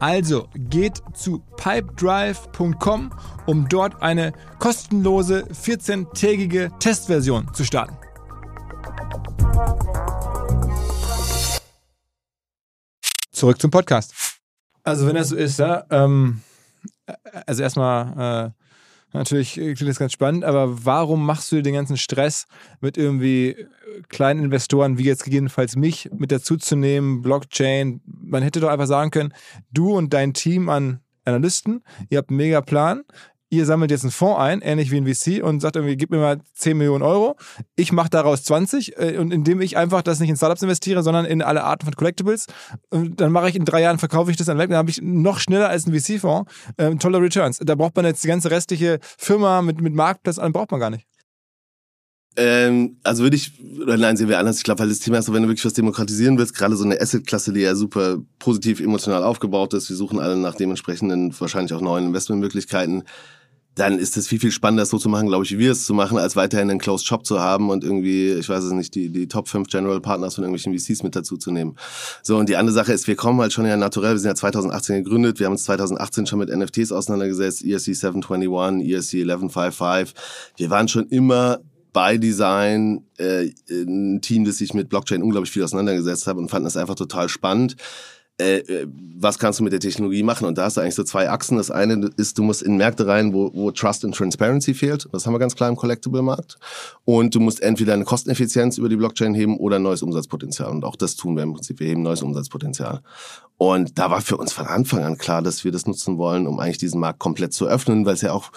Speaker 1: Also geht zu pipedrive.com um dort eine kostenlose 14-tägige Testversion zu starten. Zurück zum Podcast. Also wenn das so ist, ja, ähm, also erstmal äh, Natürlich klingt das ganz spannend, aber warum machst du den ganzen Stress mit irgendwie kleinen Investoren, wie jetzt gegebenenfalls mich, mit dazuzunehmen, Blockchain? Man hätte doch einfach sagen können, du und dein Team an Analysten, ihr habt einen mega Plan, ihr sammelt jetzt einen Fonds ein, ähnlich wie ein VC, und sagt irgendwie, gib mir mal 10 Millionen Euro. Ich mache daraus 20, äh, und indem ich einfach das nicht in Startups investiere, sondern in alle Arten von Collectibles, dann mache ich in drei Jahren, verkaufe ich das dann weg, dann habe ich noch schneller als ein VC-Fonds äh, tolle Returns. Da braucht man jetzt die ganze restliche Firma mit, mit Marktplatz, allem braucht man gar nicht.
Speaker 2: Ähm, also würde ich, oder nein, sehen wir anders. Ich glaube, weil das Thema ist wenn du wirklich was demokratisieren willst, gerade so eine Asset-Klasse, die ja super positiv emotional aufgebaut ist, wir suchen alle nach dementsprechenden, wahrscheinlich auch neuen Investmentmöglichkeiten, dann ist es viel, viel spannender, so zu machen, glaube ich, wie wir es zu machen, als weiterhin einen Closed Shop zu haben und irgendwie, ich weiß es nicht, die, die Top 5 General Partners von irgendwelchen VCs mit dazu zu nehmen. So, und die andere Sache ist, wir kommen halt schon ja naturell, wir sind ja 2018 gegründet, wir haben uns 2018 schon mit NFTs auseinandergesetzt, ERC 721, ERC 1155. Wir waren schon immer bei Design äh, ein Team, das sich mit Blockchain unglaublich viel auseinandergesetzt hat und fanden das einfach total spannend. Äh, äh, was kannst du mit der Technologie machen? Und da hast du eigentlich so zwei Achsen. Das eine ist, du musst in Märkte rein, wo, wo Trust and Transparency fehlt. Das haben wir ganz klar im Collectible-Markt. Und du musst entweder eine Kosteneffizienz über die Blockchain heben oder ein neues Umsatzpotenzial. Und auch das tun wir im Prinzip. Wir heben neues Umsatzpotenzial. Und da war für uns von Anfang an klar, dass wir das nutzen wollen, um eigentlich diesen Markt komplett zu öffnen, weil es ja auch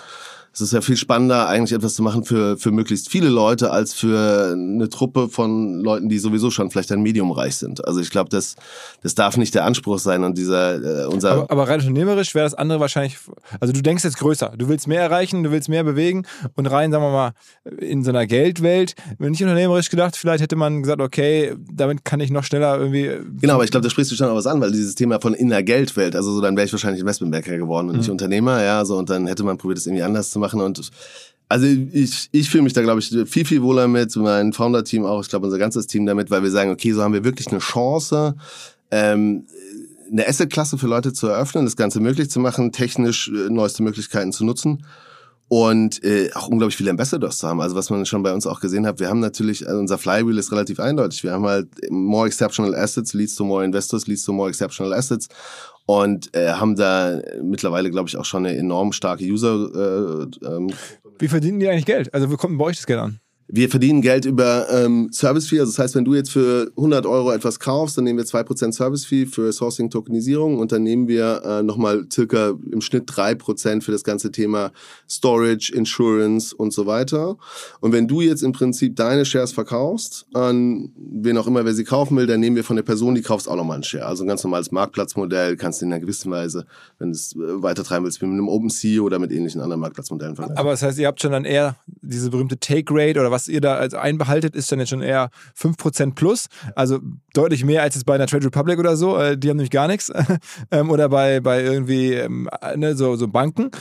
Speaker 2: es ist ja viel spannender, eigentlich etwas zu machen für, für möglichst viele Leute, als für eine Truppe von Leuten, die sowieso schon vielleicht ein Medium reich sind. Also ich glaube, das, das darf nicht der Anspruch sein und dieser, äh, unser.
Speaker 1: Aber, aber rein unternehmerisch wäre das andere wahrscheinlich, also du denkst jetzt größer. Du willst mehr erreichen, du willst mehr bewegen und rein, sagen wir mal, in so einer Geldwelt, wenn nicht unternehmerisch gedacht, vielleicht hätte man gesagt, okay, damit kann ich noch schneller irgendwie.
Speaker 2: Genau, aber ich glaube, da sprichst du schon auch was an, weil dieses Thema von in der Geldwelt, also so, dann wäre ich wahrscheinlich Investmentbanker geworden und mhm. nicht Unternehmer, ja, so, und dann hätte man probiert, es irgendwie anders zu machen und also ich, ich fühle mich da, glaube ich, viel, viel wohler mit, mein Founder-Team auch, ich glaube unser ganzes Team damit, weil wir sagen, okay, so haben wir wirklich eine Chance, ähm, eine Asset-Klasse für Leute zu eröffnen, das Ganze möglich zu machen, technisch äh, neueste Möglichkeiten zu nutzen und äh, auch unglaublich viele Ambassadors zu haben. Also was man schon bei uns auch gesehen hat, wir haben natürlich, also unser Flywheel ist relativ eindeutig. Wir haben halt more exceptional assets leads to more investors, leads to more exceptional assets. Und äh, haben da mittlerweile, glaube ich, auch schon eine enorm starke User. Äh, ähm,
Speaker 1: Wie verdienen die eigentlich Geld? Also, wo kommt bei euch das Geld an?
Speaker 2: Wir verdienen Geld über ähm, Service Fee. Also das heißt, wenn du jetzt für 100 Euro etwas kaufst, dann nehmen wir 2% Service Fee für Sourcing Tokenisierung und dann nehmen wir äh, nochmal circa im Schnitt 3% für das ganze Thema Storage, Insurance und so weiter. Und wenn du jetzt im Prinzip deine Shares verkaufst an wen auch immer, wer sie kaufen will, dann nehmen wir von der Person, die kaufst, auch nochmal einen Share. Also ein ganz normales Marktplatzmodell kannst du in einer gewissen Weise, wenn du es äh, weitertreiben willst, mit einem OpenSea oder mit ähnlichen anderen Marktplatzmodellen vergleichen.
Speaker 1: Aber das heißt, ihr habt schon dann eher diese berühmte Take Rate oder was ihr da also einbehaltet, ist dann jetzt schon eher 5% plus. Also deutlich mehr als jetzt bei einer Trade Republic oder so. Äh, die haben nämlich gar nichts. *laughs* ähm, oder bei, bei irgendwie ähm, ne, so, so Banken.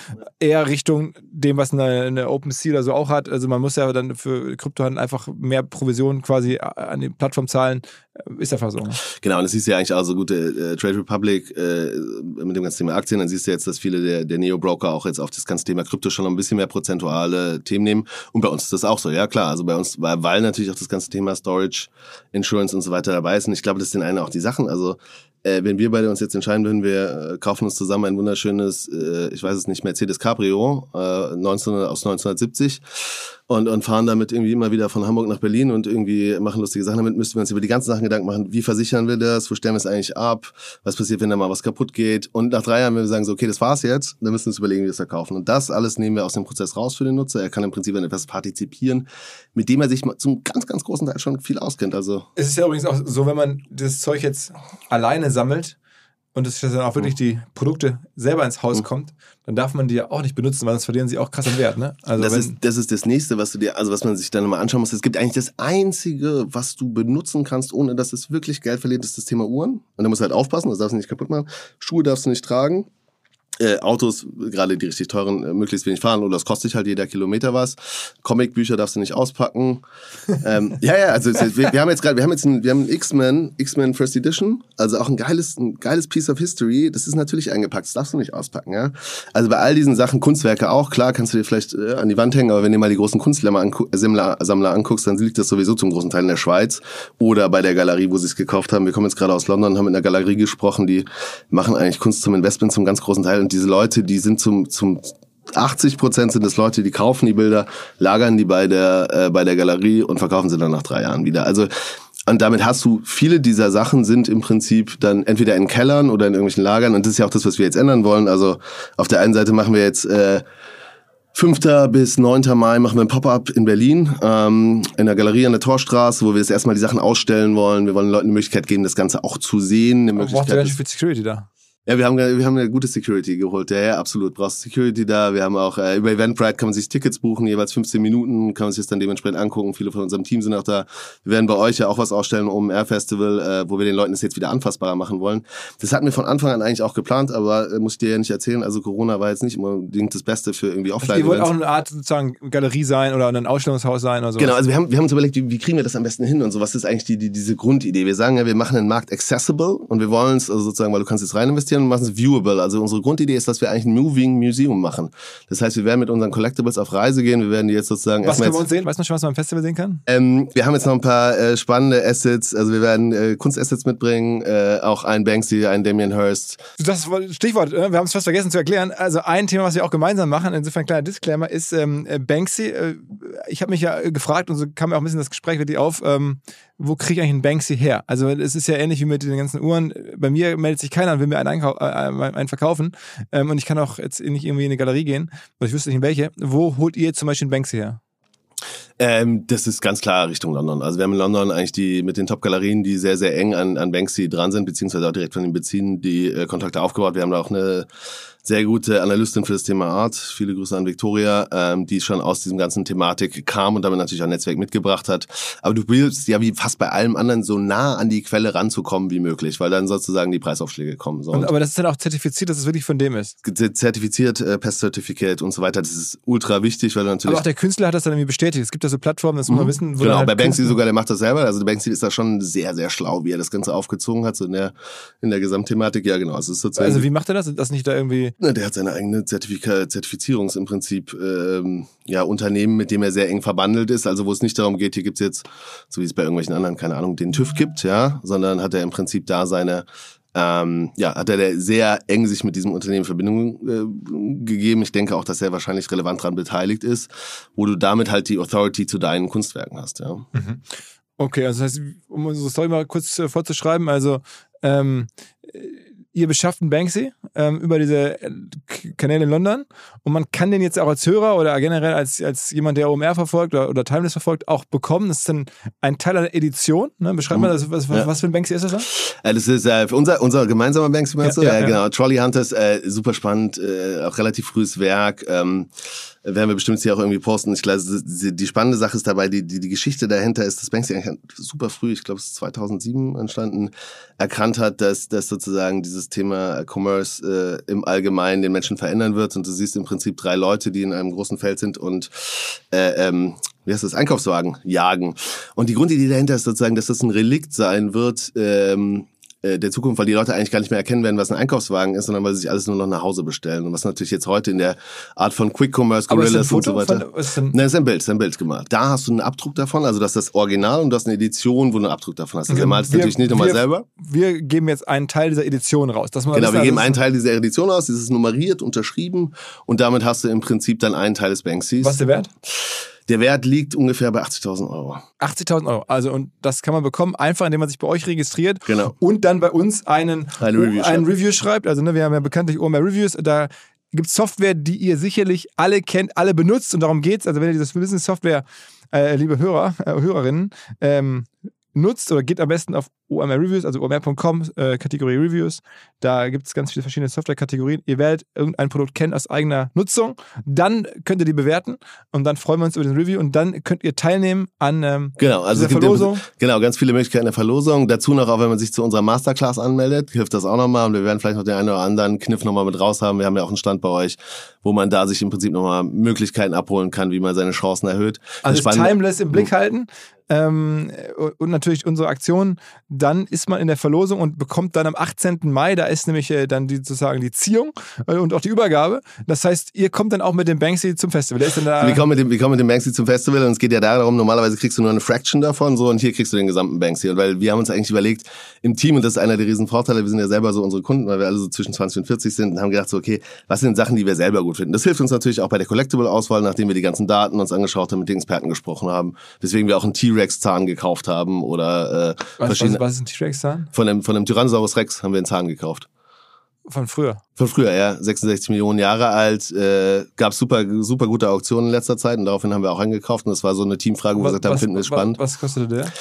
Speaker 1: Eher Richtung dem, was eine, eine OpenSea oder so auch hat. Also man muss ja dann für Kryptohandel einfach mehr Provisionen quasi an die Plattform zahlen. Ist einfach so. Ne?
Speaker 2: Genau, und das siehst du ja eigentlich auch so gute äh, Trade Republic äh, mit dem ganzen Thema Aktien. Dann siehst du jetzt, dass viele der, der Neo-Broker auch jetzt auf das ganze Thema Krypto schon noch ein bisschen mehr prozentuale Themen nehmen. Und bei uns ist das auch so, ja klar. Also bei uns, weil, weil natürlich auch das ganze Thema Storage, Insurance und so weiter dabei ist. Und ich glaube, das sind eine auch die Sachen. Also äh, wenn wir beide uns jetzt entscheiden würden, wir äh, kaufen uns zusammen ein wunderschönes, äh, ich weiß es nicht, Mercedes Cabrio äh, 19, aus 1970 und, und fahren damit irgendwie immer wieder von Hamburg nach Berlin und irgendwie machen lustige Sachen. Damit, müssten wir uns über die ganzen Sachen Gedanken machen, wie versichern wir das, wo stellen wir es eigentlich ab, was passiert, wenn da mal was kaputt geht? Und nach drei Jahren, wenn wir sagen so, okay, das war's jetzt, dann müssen wir uns überlegen, wie wir es verkaufen. Und das alles nehmen wir aus dem Prozess raus für den Nutzer, er kann im Prinzip an etwas partizipieren, mit dem er sich zum ganz, ganz großen Teil schon viel auskennt, also.
Speaker 1: Es ist ja übrigens auch so, wenn man das Zeug jetzt alleine sammelt, und dass dann auch wirklich die Produkte selber ins Haus kommt, dann darf man die ja auch nicht benutzen, weil sonst verlieren sie auch krass an Wert. Ne?
Speaker 2: Also das, ist, das ist das nächste, was du dir, also was man sich dann mal anschauen muss. Es gibt eigentlich das einzige, was du benutzen kannst, ohne dass es wirklich Geld verliert, ist das Thema Uhren. Und da musst du halt aufpassen, das darfst du nicht kaputt machen. Schuhe darfst du nicht tragen äh, Autos, gerade die richtig teuren, äh, möglichst wenig fahren oder das kostet halt jeder Kilometer was. Comicbücher darfst du nicht auspacken. *laughs* ähm, ja, ja, also wir, wir haben jetzt gerade, wir haben jetzt ein, wir haben X-Men, X-Men First Edition, also auch ein geiles, ein geiles Piece of History. Das ist natürlich eingepackt, das darfst du nicht auspacken, ja. Also bei all diesen Sachen, Kunstwerke auch, klar, kannst du dir vielleicht äh, an die Wand hängen, aber wenn du mal die großen Kunstsammler angu Sammler, Sammler anguckst, dann liegt das sowieso zum großen Teil in der Schweiz oder bei der Galerie, wo sie es gekauft haben. Wir kommen jetzt gerade aus London, haben mit einer Galerie gesprochen, die machen eigentlich Kunst zum Investment zum ganz großen Teil und diese Leute, die sind zum, zum 80 Prozent sind es Leute, die kaufen die Bilder, lagern die bei der, äh, bei der Galerie und verkaufen sie dann nach drei Jahren wieder. Also und damit hast du viele dieser Sachen sind im Prinzip dann entweder in Kellern oder in irgendwelchen Lagern. Und das ist ja auch das, was wir jetzt ändern wollen. Also auf der einen Seite machen wir jetzt äh, 5. bis 9. Mai machen wir ein Pop-up in Berlin, ähm, in der Galerie an der Torstraße, wo wir jetzt erstmal die Sachen ausstellen wollen. Wir wollen den Leuten die Möglichkeit geben, das Ganze auch zu sehen. Eine
Speaker 1: Möglichkeit, Braucht ihr für Security da?
Speaker 2: Ja, wir haben, wir haben eine gute Security geholt. Ja, ja, absolut. Brauchst Security da. Wir haben auch äh, über Eventbrite kann man sich Tickets buchen, jeweils 15 Minuten, kann man sich das dann dementsprechend angucken. Viele von unserem Team sind auch da. Wir werden bei euch ja auch was ausstellen um Air Festival, äh, wo wir den Leuten das jetzt wieder anfassbarer machen wollen. Das hatten wir von Anfang an eigentlich auch geplant, aber äh, muss ich dir ja nicht erzählen. Also Corona war jetzt nicht unbedingt das Beste für irgendwie offline. Also
Speaker 1: ihr wollt auch eine Art sozusagen Galerie sein oder ein Ausstellungshaus sein oder so.
Speaker 2: Genau, also wir haben, wir haben uns überlegt, wie, wie kriegen wir das am besten hin und so. Was ist eigentlich die, die, diese Grundidee? Wir sagen ja, wir machen den Markt accessible und wir wollen es also sozusagen, weil du kannst jetzt rein investieren und machen es viewable. Also unsere Grundidee ist, dass wir eigentlich ein Moving Museum machen. Das heißt, wir werden mit unseren Collectibles auf Reise gehen. Wir werden die jetzt sozusagen.
Speaker 1: Was können wir uns sehen? Weißt du schon, was man am Festival sehen kann?
Speaker 2: Ähm, wir haben jetzt noch ein paar äh, spannende Assets. Also wir werden äh, Kunstassets mitbringen. Äh, auch ein Banksy, ein Damien Hirst.
Speaker 1: Das Stichwort. Äh, wir haben es fast vergessen zu erklären. Also ein Thema, was wir auch gemeinsam machen, insofern ein kleiner Disclaimer, ist ähm, äh, Banksy. Äh, ich habe mich ja gefragt und so kam mir auch ein bisschen das Gespräch wirklich auf. Ähm, wo kriege ich eigentlich einen Banksy her? Also es ist ja ähnlich wie mit den ganzen Uhren. Bei mir meldet sich keiner und will mir einen, Einkau äh, einen verkaufen. Ähm, und ich kann auch jetzt nicht irgendwie in eine Galerie gehen, weil ich wüsste nicht in welche. Wo holt ihr zum Beispiel einen Banksy her?
Speaker 2: Ähm, das ist ganz klar Richtung London. Also wir haben in London eigentlich die mit den Top-Galerien, die sehr, sehr eng an, an Banksy dran sind, beziehungsweise auch direkt von den beziehen, die äh, Kontakte aufgebaut. Wir haben da auch eine sehr gute Analystin für das Thema Art. Viele Grüße an Victoria, ähm, die schon aus diesem ganzen Thematik kam und damit natürlich ein Netzwerk mitgebracht hat. Aber du willst ja wie fast bei allem anderen so nah an die Quelle ranzukommen wie möglich, weil dann sozusagen die Preisaufschläge kommen. So.
Speaker 1: Und, aber das ist dann auch zertifiziert, dass es wirklich von dem ist?
Speaker 2: Zertifiziert, äh, Pest-Certificate und so weiter. Das ist ultra wichtig, weil natürlich...
Speaker 1: Aber auch der Künstler hat das dann irgendwie bestätigt. Es gibt ja so Plattformen, das muss man mhm. wissen.
Speaker 2: Wo genau, halt bei Banksy sogar, der macht das selber. Also der Banksy ist da schon sehr, sehr schlau, wie er das Ganze aufgezogen hat, so in der, in der Gesamtthematik. Ja, genau. Also, sozusagen,
Speaker 1: also wie macht er das? Das nicht da irgendwie...
Speaker 2: Na, der hat seine eigene Zertifika Zertifizierungs im Prinzip ähm, ja Unternehmen, mit dem er sehr eng verbandelt ist. Also wo es nicht darum geht, hier gibt's jetzt, so wie es bei irgendwelchen anderen, keine Ahnung, den TÜV gibt, ja, sondern hat er im Prinzip da seine ähm, ja, hat er sehr eng sich mit diesem Unternehmen in Verbindung äh, gegeben. Ich denke auch, dass er wahrscheinlich relevant daran beteiligt ist, wo du damit halt die Authority zu deinen Kunstwerken hast. Ja.
Speaker 1: Mhm. Okay, also das heißt, um unsere Story mal kurz äh, vorzuschreiben, also ähm, ihr beschafft einen Banksy ähm, über diese äh, Kanäle in London und man kann den jetzt auch als Hörer oder generell als, als jemand, der OMR verfolgt oder, oder Timeless verfolgt, auch bekommen. Das ist dann ein Teil einer Edition. Ne? Beschreib mal, das, was, ja. was für ein Banksy ist das
Speaker 2: da? Äh, das ist äh, unser, unser gemeinsamer Banksy, meinst ja, du? Ja, ja, genau. Trolley Hunters, äh, super spannend, äh, auch relativ frühes Werk. Ähm, werden wir bestimmt hier auch irgendwie posten. Ich glaube, die spannende Sache ist dabei, die, die, die Geschichte dahinter ist, dass Banksy eigentlich super früh, ich glaube, es ist 2007 entstanden, erkannt hat, dass, dass sozusagen dieses Thema Commerce äh, im Allgemeinen den Menschen verändern wird. Und du siehst im Prinzip drei Leute, die in einem großen Feld sind und äh, ähm, wie heißt das, Einkaufswagen jagen. Und die Grundidee dahinter ist sozusagen, dass das ein Relikt sein wird, ähm, äh, der Zukunft, weil die Leute eigentlich gar nicht mehr erkennen werden, was ein Einkaufswagen ist, sondern weil sie sich alles nur noch nach Hause bestellen. Und was natürlich jetzt heute in der Art von Quick Commerce, Gorillas und so weiter. Von, ist Nein, ist ein Bild, ist ein Bild gemacht. Da hast du einen Abdruck davon, also das ist das Original und du hast eine Edition, wo du einen Abdruck davon hast. Also okay. malt es natürlich nicht nochmal selber.
Speaker 1: Wir geben jetzt einen Teil dieser Edition raus.
Speaker 2: Das genau, wir geben einen Teil dieser Edition raus, dieses nummeriert, unterschrieben und damit hast du im Prinzip dann einen Teil des Banksys.
Speaker 1: Was ist der Wert?
Speaker 2: Der Wert liegt ungefähr bei 80.000 Euro.
Speaker 1: 80.000 Euro. Also, und das kann man bekommen, einfach indem man sich bei euch registriert.
Speaker 2: Genau.
Speaker 1: Und dann bei uns einen, ein Review, einen Review schreibt. Also, ne, wir haben ja bekanntlich OMR Reviews. Da gibt es Software, die ihr sicherlich alle kennt, alle benutzt. Und darum geht es. Also, wenn ihr dieses Business-Software, äh, liebe Hörer, äh, Hörerinnen, ähm, nutzt oder geht am besten auf OMR Reviews, also omr.com, äh, Kategorie Reviews. Da gibt es ganz viele verschiedene Software-Kategorien. Ihr werdet irgendein Produkt kennen aus eigener Nutzung. Dann könnt ihr die bewerten und dann freuen wir uns über den Review und dann könnt ihr teilnehmen an ähm,
Speaker 2: genau, also
Speaker 1: dieser Verlosung.
Speaker 2: genau, ganz viele Möglichkeiten der Verlosung. Dazu noch, auch wenn man sich zu unserer Masterclass anmeldet, hilft das auch nochmal und wir werden vielleicht noch den einen oder anderen Kniff nochmal mit raus haben. Wir haben ja auch einen Stand bei euch, wo man da sich im Prinzip nochmal Möglichkeiten abholen kann, wie man seine Chancen erhöht.
Speaker 1: Also Timeless im Blick halten ähm, und natürlich unsere Aktion. Dann ist man in der Verlosung und bekommt dann am 18. Mai, da ist nämlich äh, dann die, sozusagen die Ziehung äh, und auch die Übergabe. Das heißt, ihr kommt dann auch mit dem Banksy zum Festival. Der ist dann
Speaker 2: da wir, kommen mit dem, wir kommen mit dem Banksy zum Festival und es geht ja darum, normalerweise kriegst du nur eine Fraction davon so und hier kriegst du den gesamten Banksy. Und weil wir haben uns eigentlich überlegt, im Team, und das ist einer der riesen Vorteile, wir sind ja selber so unsere Kunden, weil wir alle so zwischen 20 und 40 sind und haben gedacht so, okay, was sind Sachen, die wir selber gut finden? Das hilft uns natürlich auch bei der Collectible-Auswahl, nachdem wir die ganzen Daten uns angeschaut haben, mit den Experten gesprochen haben, weswegen wir auch einen T-Rex-Zahn gekauft haben oder äh,
Speaker 1: was, verschiedene... Was, was ist ein T-Rex-Zahn?
Speaker 2: Von einem, von einem Tyrannosaurus Rex haben wir einen Zahn gekauft.
Speaker 1: Von früher.
Speaker 2: Von früher, ja. 66 Millionen Jahre alt. Äh, gab super, super gute Auktionen in letzter Zeit und daraufhin haben wir auch eingekauft. Und das war so eine Teamfrage, wo wir gesagt haben, finden wir spannend.
Speaker 1: Was kostete der?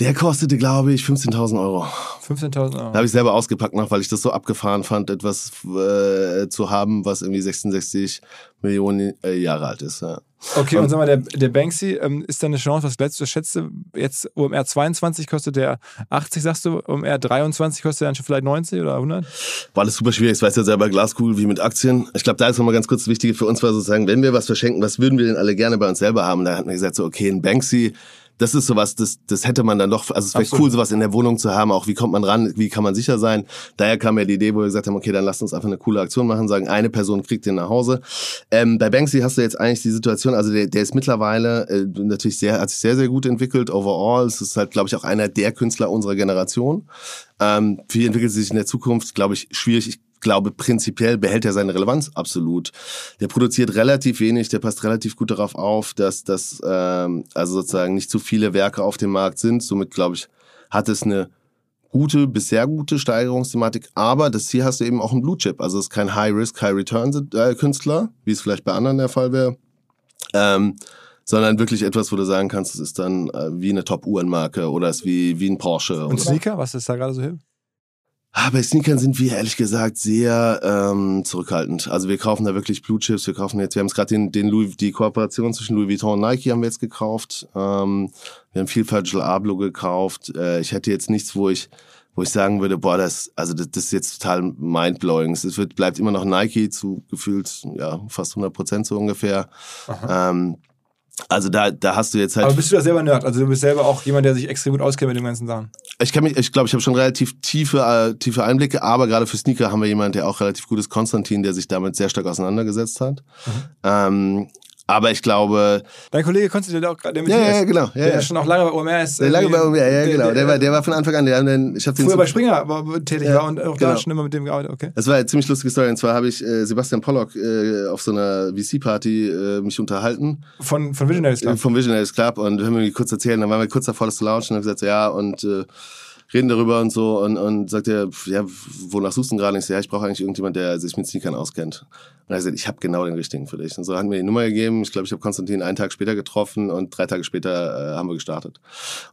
Speaker 2: Der kostete, glaube ich, 15.000 Euro.
Speaker 1: 15.000 Euro.
Speaker 2: Da habe ich selber ausgepackt noch, weil ich das so abgefahren fand, etwas äh, zu haben, was irgendwie 66 Millionen äh, Jahre alt ist. Ja.
Speaker 1: Okay, und, und sag mal, der, der Banksy ähm, ist da eine Chance, was letztes schätze, jetzt OMR 22 kostet der 80, sagst du, OMR 23 kostet der dann schon vielleicht 90 oder 100?
Speaker 2: War alles super schwierig, ich weiß ja selber Glaskugel wie mit Aktien. Ich glaube, da ist nochmal ganz kurz das Wichtige für uns war sozusagen, wenn wir was verschenken, was würden wir denn alle gerne bei uns selber haben? Da hatten wir gesagt, so, okay, ein Banksy, das ist sowas, das, das hätte man dann doch, also es wäre cool, sowas in der Wohnung zu haben, auch wie kommt man ran, wie kann man sicher sein. Daher kam ja die Idee, wo wir gesagt haben, okay, dann lasst uns einfach eine coole Aktion machen, sagen, eine Person kriegt den nach Hause. Ähm, bei Banksy hast du jetzt eigentlich die Situation, also der, der ist mittlerweile äh, natürlich sehr, hat sich sehr, sehr gut entwickelt, overall. Es ist halt, glaube ich, auch einer der Künstler unserer Generation. Ähm, wie entwickelt sich in der Zukunft, glaube ich, schwierig. Ich glaube, prinzipiell behält er seine Relevanz absolut. Der produziert relativ wenig, der passt relativ gut darauf auf, dass das ähm, also sozusagen nicht zu viele Werke auf dem Markt sind. Somit glaube ich, hat es eine gute bis sehr gute Steigerungsthematik, aber das hier hast du eben auch ein Blue Chip, also es ist kein High Risk, High Return äh, Künstler, wie es vielleicht bei anderen der Fall wäre. Ähm, sondern wirklich etwas, wo du sagen kannst, es ist dann äh, wie eine Top-Uhrenmarke oder es ist wie, wie ein Porsche.
Speaker 1: Und Sneaker, was ist da gerade so hin?
Speaker 2: Bei Sneakern sind wir ehrlich gesagt sehr ähm, zurückhaltend. Also wir kaufen da wirklich Blue Chips. Wir kaufen jetzt, wir haben es gerade den, den Louis, die Kooperation zwischen Louis Vuitton und Nike haben wir jetzt gekauft. Ähm, wir haben viel Virgil Abloh gekauft. Äh, ich hätte jetzt nichts, wo ich wo ich sagen würde, boah, das, also das, das ist jetzt total mindblowing. Es wird, bleibt immer noch Nike zu gefühlt, ja, fast 100 Prozent so ungefähr. Ähm, also da, da hast du jetzt halt.
Speaker 1: Aber bist du da selber Nerd? Also du bist selber auch jemand, der sich extrem gut auskennt mit dem ganzen Sachen.
Speaker 2: Ich kann mich, ich glaube, ich habe schon relativ tiefe, äh, tiefe Einblicke, aber gerade für Sneaker haben wir jemanden, der auch relativ gut ist, Konstantin, der sich damit sehr stark auseinandergesetzt hat. Mhm. Ähm, aber ich glaube,
Speaker 1: Dein Kollege Konstantin, der auch gerade der mit
Speaker 2: Ja, ja,
Speaker 1: ist,
Speaker 2: genau, ja,
Speaker 1: der
Speaker 2: ja.
Speaker 1: schon auch lange bei OMR ist.
Speaker 2: der lange
Speaker 1: äh,
Speaker 2: bei mir, ja, genau, der, war, der war
Speaker 1: äh,
Speaker 2: von Anfang an, der den, ich habe den
Speaker 1: früher bei Springer war, tätig
Speaker 2: Ja,
Speaker 1: war und auch da
Speaker 2: genau.
Speaker 1: schon immer mit dem gearbeitet. Okay.
Speaker 2: Das war eine ziemlich lustige Story. Und zwar habe ich äh, Sebastian Pollock äh, auf so einer VC-Party äh, mich unterhalten.
Speaker 1: Von, von Visionaries
Speaker 2: Äh,
Speaker 1: Club.
Speaker 2: vom Visionaries Club und haben mir kurz erzählt, dann waren wir kurz davor, das zu launchen und haben gesagt, so, ja, und äh, reden darüber und so und, und sagt er, ja, wonach suchst du denn gerade? Ich so, ja, ich brauche eigentlich irgendjemand, der sich mit Sneakern auskennt. Und er hat gesagt, ich habe genau den richtigen für dich. Und so hat mir die Nummer gegeben. Ich glaube, ich habe Konstantin einen Tag später getroffen und drei Tage später äh, haben wir gestartet.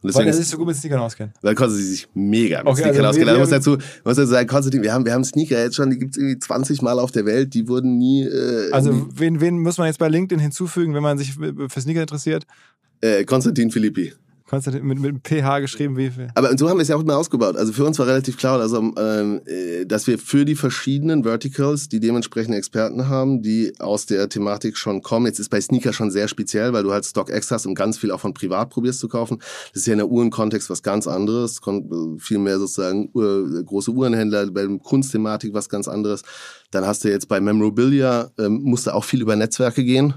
Speaker 2: Und
Speaker 1: Weil
Speaker 2: deswegen
Speaker 1: er
Speaker 2: ist,
Speaker 1: sich so gut mit Sneakern auskennt.
Speaker 2: weil Konstantin sich mega mit
Speaker 1: Okay,
Speaker 2: Sneakern
Speaker 1: also
Speaker 2: auskennt. Ich muss dazu, muss dazu sagen, Konstantin, wir haben, wir haben Sneaker jetzt schon, die gibt's irgendwie 20 Mal auf der Welt, die wurden nie, äh,
Speaker 1: Also wen, wen muss man jetzt bei LinkedIn hinzufügen, wenn man sich für Sneaker interessiert?
Speaker 2: äh, Konstantin Philippi.
Speaker 1: Konstantin mit, mit PH geschrieben, wie viel?
Speaker 2: Aber so haben wir es ja auch immer ausgebaut. Also für uns war relativ klar, also, ähm, äh, dass wir für die verschiedenen Verticals die dementsprechenden Experten haben, die aus der Thematik schon kommen. Jetzt ist bei Sneaker schon sehr speziell, weil du halt StockX hast und ganz viel auch von privat probierst zu kaufen. Das ist ja in der Uhrenkontext was ganz anderes. Kon viel mehr sozusagen Uhr, große Uhrenhändler, bei der Kunstthematik was ganz anderes. Dann hast du jetzt bei Memorabilia, ähm, musste auch viel über Netzwerke gehen.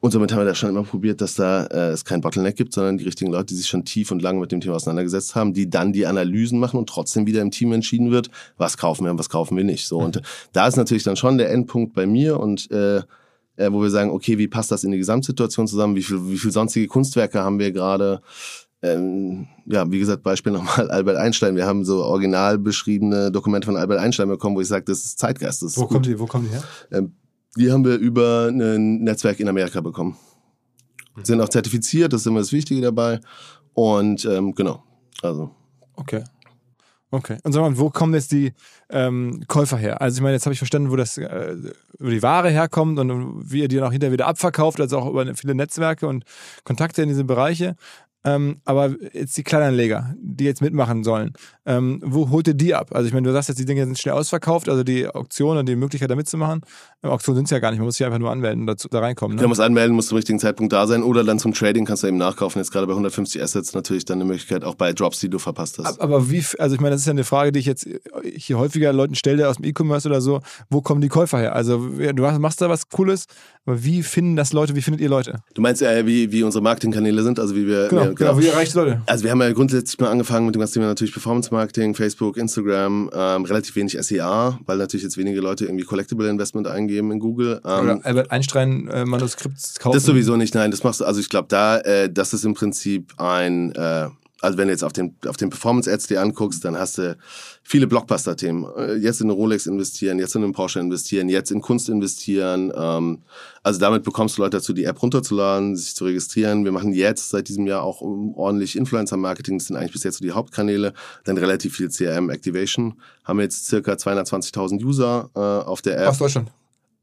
Speaker 2: Und somit haben wir da schon immer probiert, dass da äh, es kein Bottleneck gibt, sondern die richtigen Leute, die sich schon tief und lang mit dem Thema auseinandergesetzt haben, die dann die Analysen machen und trotzdem wieder im Team entschieden wird, was kaufen wir und was kaufen wir nicht. So und *laughs* da ist natürlich dann schon der Endpunkt bei mir und äh, äh, wo wir sagen, okay, wie passt das in die Gesamtsituation zusammen? Wie viel, wie viel sonstige Kunstwerke haben wir gerade? Ähm, ja, wie gesagt, Beispiel *laughs* nochmal Albert Einstein. Wir haben so original beschriebene Dokumente von Albert Einstein bekommen, wo ich sage, das ist Zeitgeist. Das ist
Speaker 1: Wo
Speaker 2: gut.
Speaker 1: kommt, die, wo kommt die her?
Speaker 2: Ähm, die haben wir über ein Netzwerk in Amerika bekommen. Sind auch zertifiziert, das ist immer das Wichtige dabei. Und ähm, genau, also
Speaker 1: Okay. Okay. Und sag mal, wo kommen jetzt die ähm, Käufer her? Also ich meine, jetzt habe ich verstanden, wo das äh, über die Ware herkommt und wie ihr die dann auch hinterher wieder abverkauft, also auch über viele Netzwerke und Kontakte in diese Bereiche. Ähm, aber jetzt die Kleinanleger, die jetzt mitmachen sollen, ähm, wo holt ihr die ab? Also ich meine, du sagst jetzt, die Dinge sind schnell ausverkauft, also die Auktion und die Möglichkeit da mitzumachen. Ähm, Auktionen sind es ja gar nicht, man muss sich einfach nur anmelden und dazu, da reinkommen.
Speaker 2: Du
Speaker 1: Ne?
Speaker 2: musst anmelden, musst zum richtigen Zeitpunkt da sein oder dann zum Trading kannst du eben nachkaufen. Jetzt gerade bei 150 Assets natürlich dann eine Möglichkeit, auch bei Drops, die du verpasst hast.
Speaker 1: Ab- Aber wie, also ich meine, das ist ja eine Frage, die ich jetzt hier häufiger Leuten stelle aus dem E-Commerce oder so. Wo kommen die Käufer her? Also du machst da was Cooles, aber wie finden das Leute, wie findet ihr Leute?
Speaker 2: Du meinst äh, wie, wie unsere Marketingkanäle sind, also wie wir...
Speaker 1: Genau,
Speaker 2: wir,
Speaker 1: genau, wie erreicht Leute?
Speaker 2: Also wir haben ja grundsätzlich mal angefangen mit dem ganzen Thema natürlich Performance Marketing, Facebook, Instagram, ähm, relativ wenig SEA, weil natürlich jetzt wenige Leute irgendwie Collectible Investment eingeben in Google. Ähm,
Speaker 1: Oder Albert Einstein äh, Manuskript kaufen?
Speaker 2: Das sowieso nicht, nein, das machst du, also ich glaube da, äh, das ist im Prinzip ein, äh, also wenn du jetzt auf den, auf den Performance-Ads dir anguckst, dann hast du viele Blockbuster-Themen. Äh, Jetzt in eine Rolex investieren, jetzt in einen Porsche investieren, jetzt in Kunst investieren. Ähm, also damit bekommst du Leute dazu, die App runterzuladen, sich zu registrieren. Wir machen jetzt seit diesem Jahr auch ordentlich Influencer-Marketing. Das sind eigentlich bis jetzt so die Hauptkanäle. Dann relativ viel CRM-Activation. Haben jetzt circa 220.000 User äh, auf der App.
Speaker 1: aus Deutschland.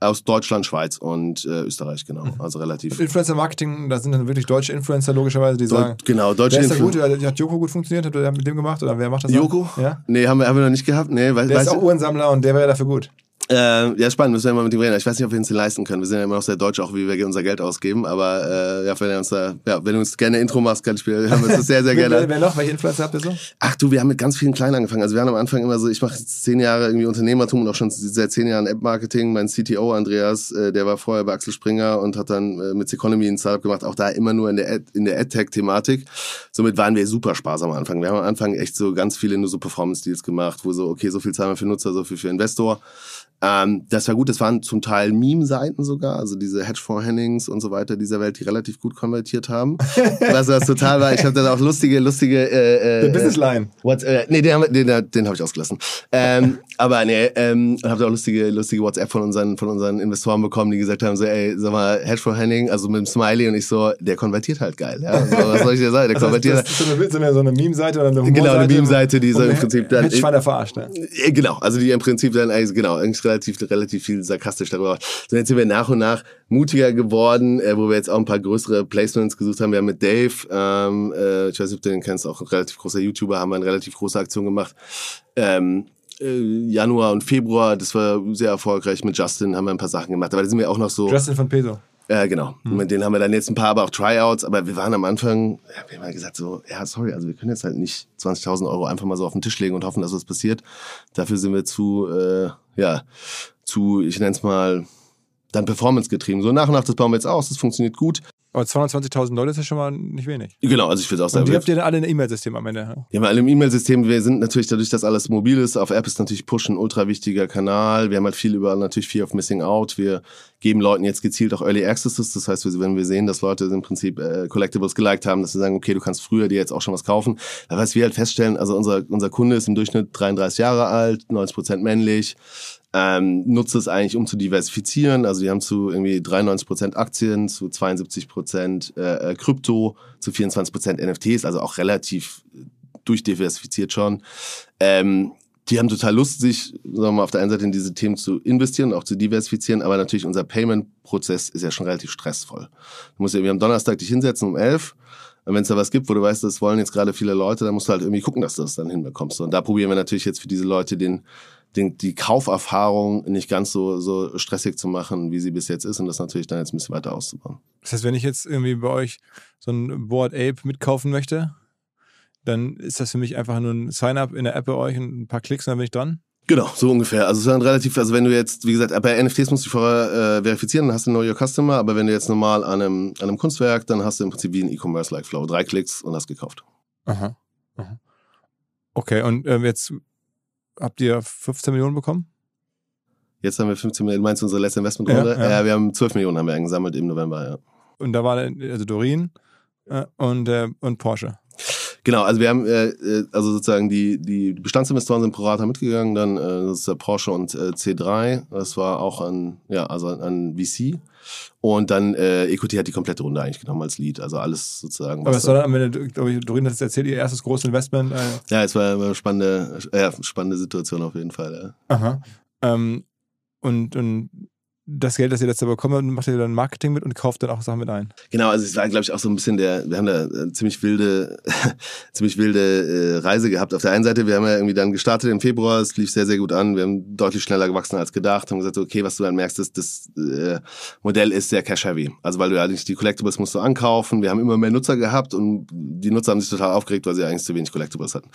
Speaker 2: Aus Deutschland, Schweiz und äh, Österreich, genau. Also relativ.
Speaker 1: Influencer-Marketing, da sind dann wirklich deutsche Influencer logischerweise, die sagen,
Speaker 2: Deu genau, deutsche
Speaker 1: wer ist da
Speaker 2: Influ-
Speaker 1: gut? Oder Hat Joko gut funktioniert? Habt ihr mit dem gemacht? Oder wer macht das?
Speaker 2: Joko?
Speaker 1: Ja.
Speaker 2: Nee, haben wir, haben wir noch nicht gehabt. Nee, weil,
Speaker 1: Der ist
Speaker 2: weißt
Speaker 1: auch Uhrensammler und der wäre dafür gut.
Speaker 2: Äh, ja, spannend, müssen wir mal mit ihm reden. Ich weiß nicht, ob wir uns den leisten können. Wir sind ja immer noch sehr deutsch, auch wie wir unser Geld ausgeben. Aber äh, ja, wenn du uns da, ja, wenn du uns gerne Intro machst, kann ich mir, haben wir das sehr, sehr
Speaker 1: wer,
Speaker 2: gerne.
Speaker 1: wer noch? Welche Influencer habt ihr so?
Speaker 2: Ach du, wir haben mit ganz vielen Kleinen angefangen. Also wir haben am Anfang immer so, ich mache jetzt zehn Jahre irgendwie Unternehmertum und auch schon seit zehn Jahren App-Marketing. Mein CTO Andreas, äh, der war vorher bei Axel Springer und hat dann äh, mit Economy ein Startup gemacht, auch da immer nur in der Ad, in der AdTech-Thematik. Somit waren wir super Spaß am Anfang. Wir haben am Anfang echt so ganz viele nur so Performance-Deals gemacht, wo so, okay, so viel zahlen wir für Nutzer, so viel für Investor. Ähm, das war gut, das waren zum Teil Meme-Seiten sogar, also diese Hedgefonds-Hennings und so weiter dieser Welt, die relativ gut konvertiert haben. *laughs* Was das total war. Ich habe dann auch lustige, lustige äh, äh,
Speaker 1: The Business Line.
Speaker 2: What, äh, nee, den, haben den, den habe ich ausgelassen. Ähm, *laughs* aber nee, ähm, und habe auch lustige, lustige WhatsApp von unseren, von unseren Investoren bekommen, die gesagt haben, so, ey, sag mal, Hedgefonds Henning, also mit dem Smiley und ich so, der konvertiert halt geil. Ja? So, was soll ich dir sagen? Der
Speaker 1: Das, heißt,
Speaker 2: konvertiert
Speaker 1: das ist so eine, so eine, Meme-Seite oder eine
Speaker 2: Genau, eine Meme-Seite, die so im Prinzip dann-
Speaker 1: Hedgefonds verarscht. Ne?
Speaker 2: Ja, Genau, also die im Prinzip dann eigentlich, genau, eigentlich relativ, relativ viel sarkastisch darüber. So jetzt sind wir nach und nach mutiger geworden, äh, wo wir jetzt auch ein paar größere Placements gesucht haben. Wir haben mit Dave, ähm, äh, ich weiß nicht, ob du den kennst, auch ein relativ großer YouTuber, haben wir eine relativ große Aktion gemacht. Ähm, äh, Januar und Februar, das war sehr erfolgreich. Mit Justin haben wir ein paar Sachen gemacht, aber da sind wir auch noch so.
Speaker 1: Justin von Peso.
Speaker 2: Ja, genau. Mit denen haben wir dann jetzt ein paar, aber auch Tryouts. Aber wir waren am Anfang, ja, wir haben ja gesagt so, ja, sorry, also wir können jetzt halt nicht 20.000 Euro einfach mal so auf den Tisch legen und hoffen, dass was passiert. Dafür sind wir zu, äh, ja, zu, ich nenne es mal, dann Performance getrieben. So nach und nach, das bauen wir jetzt aus, das funktioniert gut.
Speaker 1: Aber 220.000 Leute ist ja schon mal nicht wenig.
Speaker 2: Genau, also ich würde auch sagen.
Speaker 1: Und die
Speaker 2: wir-
Speaker 1: habt ihr dann alle in ein E-Mail-System am Ende. ja?
Speaker 2: Ja, bei allem E-Mail-System, wir sind natürlich dadurch, dass alles mobil ist, auf App ist natürlich Push ein ultra wichtiger Kanal. Wir haben halt viel über natürlich Fear of Missing Out. Wir geben Leuten jetzt gezielt auch Early Accesses. Das heißt, wenn wir sehen, dass Leute im Prinzip äh, Collectibles geliked haben, dass sie sagen, okay, du kannst früher dir jetzt auch schon was kaufen. Da was wir halt feststellen, also unser, unser Kunde ist im Durchschnitt 33 Jahre alt, 90 Prozent männlich, ähm, nutzt es eigentlich, um zu diversifizieren. Also die haben zu irgendwie 93 Prozent Aktien, zu 72 Prozent äh, äh, Krypto, zu 24 Prozent NFTs, also auch relativ durchdiversifiziert schon. Ähm, die haben total Lust, sich sagen wir mal, auf der einen Seite in diese Themen zu investieren, auch zu diversifizieren, aber natürlich unser Payment-Prozess ist ja schon relativ stressvoll. Du musst ja irgendwie am Donnerstag dich hinsetzen um elf und wenn es da was gibt, wo du weißt, das wollen jetzt gerade viele Leute, dann musst du halt irgendwie gucken, dass du das dann hinbekommst. Und da probieren wir natürlich jetzt für diese Leute den, den, die Kauferfahrung nicht ganz so, so stressig zu machen, wie sie bis jetzt ist und das natürlich dann jetzt ein bisschen weiter auszubauen.
Speaker 1: Das heißt, wenn ich jetzt irgendwie bei euch so ein Board Ape mitkaufen möchte, dann ist das für mich einfach nur ein Sign-up in der App bei euch und ein paar Klicks und dann bin ich dran.
Speaker 2: Genau, so ungefähr. Also es ist dann relativ, also wenn du jetzt, wie gesagt, bei NFTs musst du vorher äh, verifizieren, dann hast du Know Your Customer, aber wenn du jetzt normal an einem, an einem Kunstwerk, dann hast du im Prinzip wie ein E-Commerce-like Flow. Drei Klicks und hast gekauft.
Speaker 1: Aha. Aha. Okay, und ähm, jetzt habt ihr 15 Millionen bekommen?
Speaker 2: Jetzt haben wir 15 Millionen, meinst du unsere letzte Investmentrunde?
Speaker 1: Ja, ja.
Speaker 2: wir haben 12 Millionen haben wir gesammelt im November, ja.
Speaker 1: Und da war also Dorin äh, und, äh, und Porsche.
Speaker 2: Genau, also wir haben, äh, äh, also sozusagen die, die Bestandsinvestoren sind pro Rata mitgegangen, dann äh, das ist der Porsche und äh, C3, das war auch an, ja, also an VC. Und dann äh, Equity hat die komplette Runde eigentlich genommen als Lead, also alles sozusagen.
Speaker 1: Aber
Speaker 2: was
Speaker 1: es war dann am Ende, glaube ich, Dorin hat es erzählt, ihr erstes großes Investment. Äh,
Speaker 2: Ja, es war eine spannende, äh, spannende Situation auf jeden Fall.
Speaker 1: Aha. Ähm, und, und das Geld, das ihr letzte bekommen macht ihr dann Marketing mit und kauft dann auch Sachen mit ein.
Speaker 2: Genau, also es war, glaube ich, auch so ein bisschen der, wir haben da äh, ziemlich wilde, *laughs* ziemlich wilde äh, Reise gehabt. Auf der einen Seite, wir haben ja irgendwie dann gestartet im Februar, es lief sehr, sehr gut an, wir haben deutlich schneller gewachsen als gedacht, haben gesagt, okay, was du dann merkst, ist, das äh, Modell ist sehr cash-heavy. Also weil du ja nicht die Collectibles musst du ankaufen, wir haben immer mehr Nutzer gehabt und die Nutzer haben sich total aufgeregt, weil sie eigentlich zu wenig Collectibles hatten.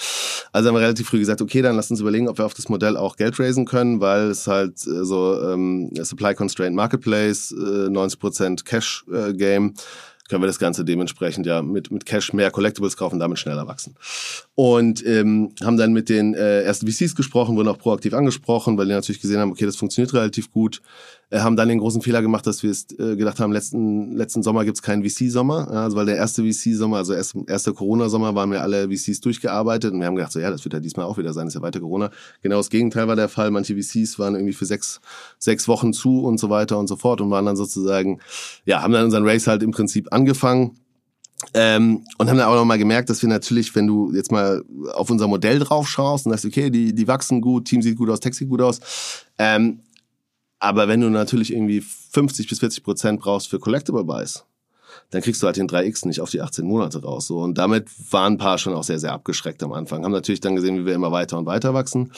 Speaker 2: Also haben wir relativ früh gesagt, okay, dann lass uns überlegen, ob wir auf das Modell auch Geld raisen können, weil es halt äh, so ähm, Supply Constrained Marketplace, äh, 90% Cash äh, Game, können wir das Ganze dementsprechend ja mit, mit Cash mehr Collectibles kaufen, damit schneller wachsen. Und ähm, haben dann mit den äh, ersten VCs gesprochen, wurden auch proaktiv angesprochen, weil die natürlich gesehen haben, okay, das funktioniert relativ gut. Äh, haben dann den großen Fehler gemacht, dass wir es äh, gedacht haben, letzten, letzten Sommer gibt's keinen VC-Sommer. Ja, also weil der erste VC-Sommer, also erst, erster Corona-Sommer, waren wir alle VCs durchgearbeitet und wir haben gedacht, so ja, das wird ja diesmal auch wieder sein, ist ja weiter Corona. Genau das Gegenteil war der Fall. Manche VCs waren irgendwie für sechs, sechs Wochen zu und so weiter und so fort und waren dann sozusagen, ja, haben dann unseren Race halt im Prinzip angefangen. Ähm, und haben dann auch nochmal gemerkt, dass wir natürlich, wenn du jetzt mal auf unser Modell drauf schaust und sagst, okay, die, die wachsen gut, Team sieht gut aus, Tech sieht gut aus, ähm, aber wenn du natürlich irgendwie 50 bis 40 Prozent brauchst für Collectible Buys, dann kriegst du halt den 3x nicht auf die 18 Monate raus. So. Und damit waren ein paar schon auch sehr, sehr abgeschreckt am Anfang. Haben natürlich dann gesehen, wie wir immer weiter und weiter wachsen.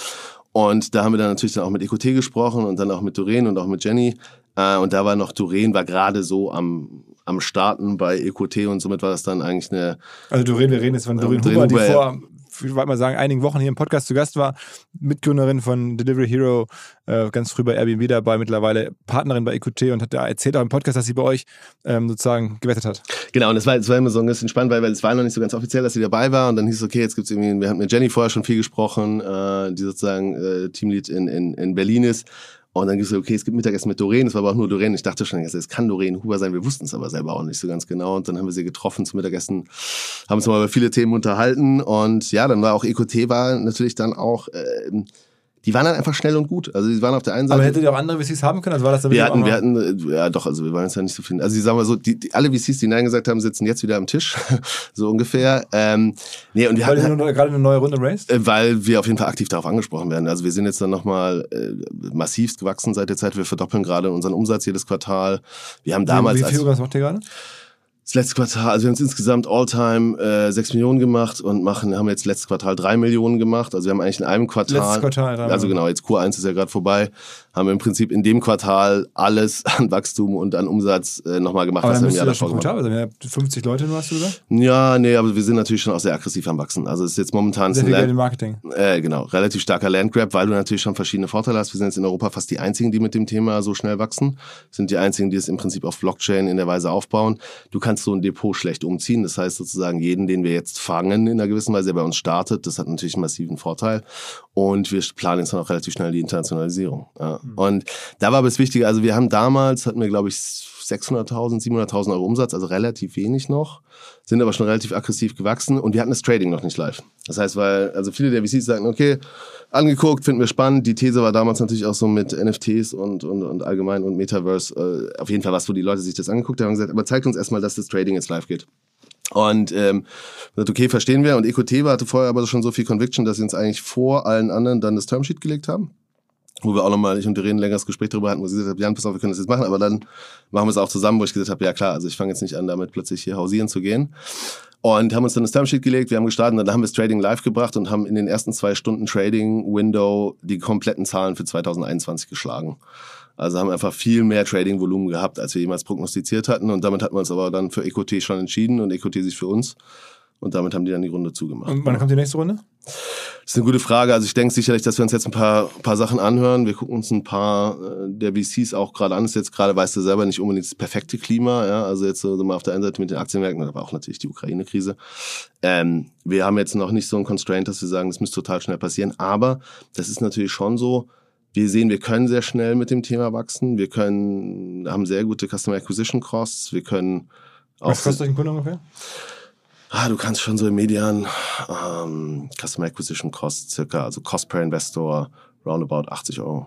Speaker 2: Und da haben wir dann natürlich dann auch mit EQT gesprochen und dann auch mit Doreen und auch mit Jenny. Äh, und da war noch Doreen, war gerade so am, am Starten bei EQT und somit war das dann eigentlich eine,
Speaker 1: Also Doreen, wir reden jetzt von Doreen
Speaker 2: Doreen
Speaker 1: Huber, die
Speaker 2: Huber, ja.
Speaker 1: vor, ich wollte mal sagen, einigen Wochen hier im Podcast zu Gast war, Mitgründerin von Delivery Hero, äh, ganz früh bei Airbnb dabei, mittlerweile Partnerin bei EQT und hat da erzählt auch im Podcast, dass sie bei euch ähm, sozusagen gewettet hat.
Speaker 2: Genau, und es war, es war immer so ein bisschen spannend, weil, weil es war noch nicht so ganz offiziell, dass sie dabei war. Und dann hieß es, okay, jetzt gibt's irgendwie, wir hatten mit Jenny vorher schon viel gesprochen, äh, die sozusagen äh, Teamlead in, in, in Berlin ist. Und dann so, okay, es gibt Mittagessen mit Doreen, es war aber auch nur Doreen. Ich dachte schon, es kann Doreen Huber sein, wir wussten es aber selber auch nicht so ganz genau. Und dann haben wir sie getroffen zum Mittagessen, haben uns mal über viele Themen unterhalten. Und ja, dann war auch EQT war natürlich dann auch, äh, die waren dann einfach schnell und gut. Also die waren auf der einen Seite.
Speaker 1: Aber hättet ihr auch andere VCs haben können? Also war das
Speaker 2: Wir hatten, wir hatten, ja doch, also wir wollen jetzt ja nicht so finden. Also ich sag mal so, die, die, alle VCs, die Nein gesagt haben, sitzen jetzt wieder am Tisch, *laughs* so ungefähr. Ähm, nee, und wir
Speaker 1: weil ihr
Speaker 2: hatten,
Speaker 1: nur- gerade eine neue Runde raced?
Speaker 2: äh, weil wir auf jeden Fall aktiv darauf angesprochen werden. Also wir sind jetzt dann nochmal äh, massivst gewachsen seit der Zeit. Wir verdoppeln gerade unseren Umsatz jedes Quartal. Wir haben damals
Speaker 1: wie, wie viel
Speaker 2: als
Speaker 1: macht ihr gerade?
Speaker 2: Das letzte Quartal, also wir haben jetzt insgesamt All-Time äh, 6 Millionen gemacht und machen, haben jetzt letztes Quartal 3 Millionen gemacht. Also wir haben eigentlich in einem Quartal,
Speaker 1: Letztes Quartal,
Speaker 2: also genau, jetzt Q1 ist ja gerade vorbei, haben im Prinzip in dem Quartal alles *laughs* an Wachstum und an Umsatz äh, nochmal gemacht,
Speaker 1: Aber
Speaker 2: was
Speaker 1: dann
Speaker 2: wir im Jahr
Speaker 1: das schon gut haben. Also, wenn ihr 50 Leute nur hast du gesagt?
Speaker 2: Ja, nee, aber wir sind natürlich schon auch sehr aggressiv am Wachsen. Also es ist jetzt momentan
Speaker 1: Sehr viel Geld im Marketing.
Speaker 2: äh, genau, relativ starker Landgrab, weil du natürlich schon verschiedene Vorteile hast. Wir sind jetzt in Europa fast die einzigen, die mit dem Thema so schnell wachsen. Sind die einzigen, die es im Prinzip auf Blockchain in der Weise aufbauen. Du kannst so ein Depot schlecht umziehen. Das heißt sozusagen, jeden, den wir jetzt fangen in einer gewissen Weise, der bei uns startet, das hat natürlich einen massiven Vorteil. Und wir planen jetzt dann auch relativ schnell die Internationalisierung. Ja. Und da war aber das Wichtige, also wir haben damals, hatten wir glaube ich 600.000, 700.000 Euro Umsatz, also relativ wenig noch, sind aber schon relativ aggressiv gewachsen und wir hatten das Trading noch nicht live. Das heißt, weil, also viele der VCs sagten, okay, angeguckt, finden wir spannend. Die These war damals natürlich auch so mit NFTs und, und, und allgemein und Metaverse äh, auf jeden Fall was, wo die Leute sich das angeguckt haben und gesagt, aber zeigt uns erstmal, dass das Trading jetzt live geht. Und ähm, gesagt, okay, verstehen wir. Und EcoTeva hatte vorher aber schon so viel Conviction, dass sie uns eigentlich vor allen anderen dann das Termsheet gelegt haben. Wo wir auch nochmal, ich und Irene, ein längeres Gespräch darüber hatten, wo sie gesagt hat, Jan, pass auf, wir können das jetzt machen, aber dann machen wir es auch zusammen, wo ich gesagt habe, ja klar, also ich fange jetzt nicht an, damit plötzlich hier hausieren zu gehen. Und haben uns dann das Termsheet gelegt, wir haben gestartet und dann haben wir das Trading live gebracht und haben in den ersten zwei Stunden Trading-Window die kompletten Zahlen für 2021 geschlagen. Also haben einfach viel mehr Trading-Volumen gehabt, als wir jemals prognostiziert hatten. Und damit hatten wir uns aber dann für EcoT schon entschieden und EcoT sich für uns. Und damit haben die dann die Runde zugemacht.
Speaker 1: Und wann kommt die nächste Runde?
Speaker 2: Das ist eine gute Frage. Also ich denke sicherlich, dass wir uns jetzt ein paar, paar Sachen anhören. Wir gucken uns ein paar äh, der VCs auch gerade an. Das ist jetzt gerade, weißt du selber, nicht unbedingt das perfekte Klima. Ja? Also jetzt so mal auf der einen Seite mit den Aktienmärkten, aber auch natürlich die Ukraine-Krise. Ähm, wir haben jetzt noch nicht so ein Constraint, dass wir sagen, das müsste total schnell passieren. Aber das ist natürlich schon so, wir sehen, wir können sehr schnell mit dem Thema wachsen. Wir können, haben sehr gute Customer Acquisition Costs. Wir können auch
Speaker 1: Was kostet euch ein Kunde ungefähr?
Speaker 2: Ah, du kannst schon so im Median ähm, Customer Acquisition Cost circa, also Cost per Investor roundabout 80 Euro.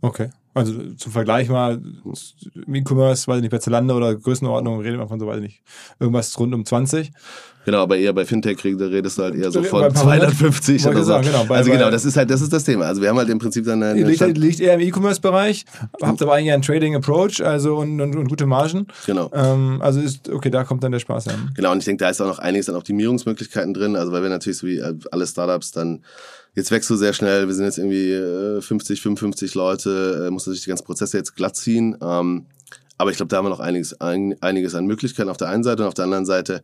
Speaker 1: Okay. Also zum Vergleich mal, im E-Commerce, weiß ich nicht, bei Zalando oder Größenordnung, redet man von so, weiß ich nicht, irgendwas rund um 20.
Speaker 2: Genau, aber eher bei Fintech da redest du halt eher so von
Speaker 1: ein paar hundert?
Speaker 2: 250
Speaker 1: Wollte
Speaker 2: oder so.
Speaker 1: sagen, genau, bei-
Speaker 2: also
Speaker 1: bei-
Speaker 2: genau, das ist halt, das ist das Thema. Also wir haben halt im Prinzip dann eine,
Speaker 1: Ihr
Speaker 2: eine
Speaker 1: liegt, liegt eher im E-Commerce-Bereich, habt aber eigentlich einen Trading-Approach, also und, und, und gute Margen.
Speaker 2: Genau.
Speaker 1: Ähm, also ist, okay, da kommt dann der Spaß her.
Speaker 2: Genau, und ich denke, da ist auch noch einiges an Optimierungsmöglichkeiten drin. Also weil wir natürlich so wie äh, alle Startups dann, jetzt wächst du sehr schnell, wir sind jetzt irgendwie äh, 50, 55 Leute, äh, muss natürlich die ganzen Prozesse jetzt glatt ziehen. Ähm, aber ich glaube, da haben wir noch einiges, ein, einiges an Möglichkeiten auf der einen Seite und auf der anderen Seite,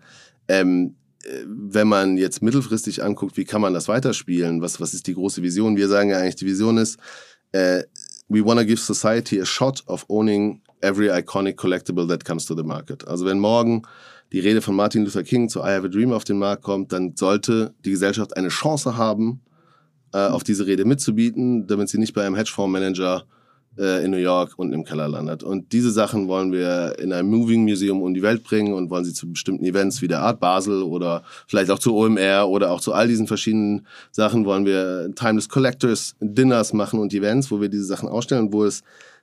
Speaker 2: ähm, äh, wenn man jetzt mittelfristig anguckt, wie kann man das weiterspielen? Was, was ist die große Vision? Wir sagen ja eigentlich, die Vision ist, äh, we want to give society a shot of owning every iconic collectible that comes to the market. Also wenn morgen die Rede von Martin Luther King zu I Have a Dream auf den Markt kommt, dann sollte die Gesellschaft eine Chance haben, äh, auf diese Rede mitzubieten, damit sie nicht bei einem Hedgefondsmanager äh, in New York und im Keller landet. Und diese Sachen wollen wir in einem Moving Museum um die Welt bringen und wollen sie zu bestimmten Events wie der Art Basel oder vielleicht auch zu OMR oder auch zu all diesen verschiedenen Sachen wollen wir Timeless Collectors Dinners machen und Events, wo wir diese Sachen ausstellen, wo es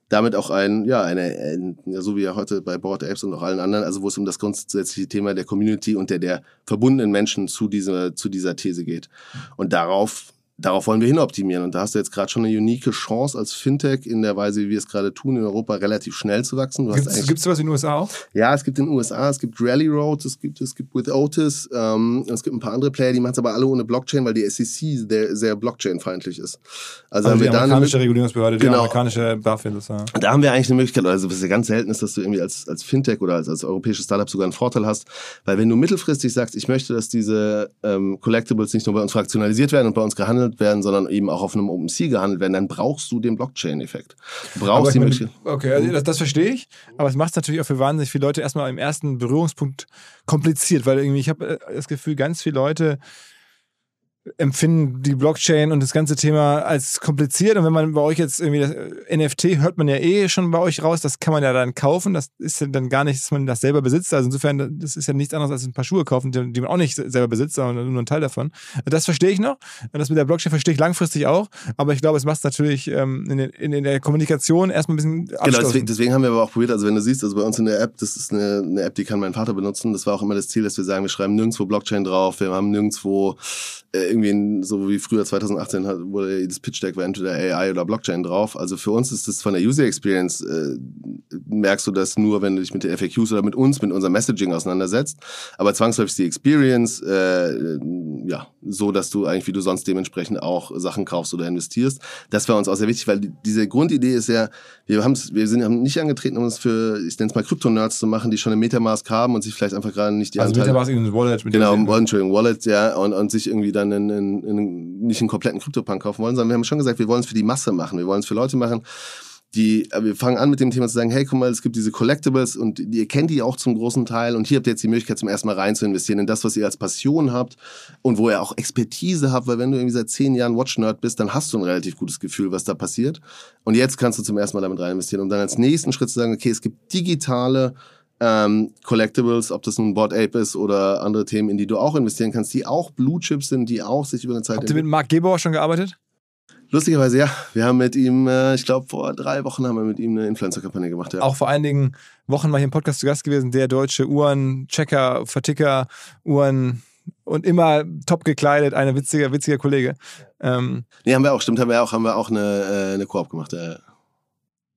Speaker 2: damit auch ein, ja, eine, ein, ja, so wie ja heute bei Board Apes und auch allen anderen, also wo es um das grundsätzliche Thema der Community und der, der verbundenen Menschen zu dieser, zu dieser These geht. Und darauf darauf wollen wir hin optimieren. Und da hast du jetzt gerade schon eine unique Chance als Fintech in der Weise, wie wir es gerade tun, in Europa relativ schnell zu wachsen.
Speaker 1: Gibt es sowas in den USA auch?
Speaker 2: Ja, es gibt in den USA, es gibt Rally Road, es gibt, es gibt With Otis, ähm, es gibt ein paar andere Player, die machen es aber alle ohne Blockchain, weil die SEC sehr, sehr Blockchain-feindlich ist.
Speaker 1: Also, also haben die wir amerikanische dann, Regulierungsbehörde, die genau, amerikanische BaFin. Das, ja.
Speaker 2: Da haben wir eigentlich eine Möglichkeit, also was ja ganz selten ist, dass du irgendwie als, als Fintech oder als, als europäisches Startup sogar einen Vorteil hast, weil wenn du mittelfristig sagst, ich möchte, dass diese ähm, Collectibles nicht nur bei uns fraktionalisiert werden und bei uns gehandelt werden, sondern eben auch auf einem OpenSea gehandelt werden, dann brauchst du den Blockchain-Effekt. Du brauchst die Möglichkeit.
Speaker 1: Okay, also das, das verstehe ich, aber es macht es natürlich auch für wahnsinnig viele Leute erstmal im ersten Berührungspunkt kompliziert, weil irgendwie ich habe äh, das Gefühl, ganz viele Leute empfinden die Blockchain und das ganze Thema als kompliziert. Und wenn man bei euch jetzt irgendwie das äh, NFT hört man ja eh schon bei euch raus, das kann man ja dann kaufen. Das ist ja dann gar nicht, dass man das selber besitzt. Also insofern, das ist ja nichts anderes als ein paar Schuhe kaufen, die, man auch nicht selber besitzt, sondern nur ein Teil davon. Das verstehe ich noch. Das mit der Blockchain verstehe ich langfristig auch. Aber ich glaube, es macht es natürlich ähm, in, der Kommunikation erstmal ein bisschen
Speaker 2: Genau, deswegen, deswegen, haben wir aber auch probiert, also wenn du siehst, also bei uns in der App, das ist eine, eine App, die kann mein Vater benutzen. Das war auch immer das Ziel, dass wir sagen, wir schreiben nirgendwo Blockchain drauf, wir haben nirgendwo irgendwie so wie früher 2018 hat, wurde das Pitch Deck war entweder AI oder Blockchain drauf. Also für uns ist das von der User Experience äh, merkst du das nur, wenn du dich mit den FAQs oder mit uns, mit unserem Messaging auseinandersetzt. Aber zwangsläufig ist die Experience äh, ja so, dass du eigentlich wie du sonst dementsprechend auch Sachen kaufst oder investierst. Das war uns auch sehr wichtig, weil diese Grundidee ist ja, wir haben wir sind haben nicht angetreten, um es für ich nenne es mal Krypto-Nerds zu machen, die schon eine Metamask haben und sich vielleicht einfach gerade nicht die
Speaker 1: also Anteile, Metamask in Wallet
Speaker 2: mit genau Entschuldigung Wallet ja und, und sich irgendwie dann in, in, in, nicht einen kompletten Krypto-Punk kaufen wollen, sondern wir haben schon gesagt, wir wollen es für die Masse machen, wir wollen es für Leute machen die, äh, wir fangen an mit dem Thema zu sagen, hey, guck mal, es gibt diese Collectibles und ihr kennt die auch zum großen Teil und hier habt ihr jetzt die Möglichkeit zum ersten Mal rein zu investieren in das, was ihr als Passion habt und wo ihr auch Expertise habt, weil wenn du irgendwie seit zehn Jahren Watch-Nerd bist, dann hast du ein relativ gutes Gefühl, was da passiert. Und jetzt kannst du zum ersten Mal damit rein investieren, um dann als nächsten Schritt zu sagen, okay, es gibt digitale ähm, Collectibles, ob das nun Board Ape ist oder andere Themen, in die du auch investieren kannst, die auch Blue Chips sind, die auch sich über eine Zeit...
Speaker 1: Habt ihr mit Marc Gebauer schon gearbeitet?
Speaker 2: Lustigerweise, ja. Wir haben mit ihm, äh, ich glaube, vor drei Wochen haben wir mit ihm eine Influencer-Kampagne gemacht. Ja.
Speaker 1: Auch vor einigen Wochen war hier im Podcast zu Gast gewesen, der deutsche Uhren-Checker, Verticker, Uhren und immer top gekleidet, ein witziger, witziger Kollege.
Speaker 2: Ähm, nee, haben wir auch, stimmt, haben wir auch, haben wir auch eine, äh, eine Koop gemacht. Ja.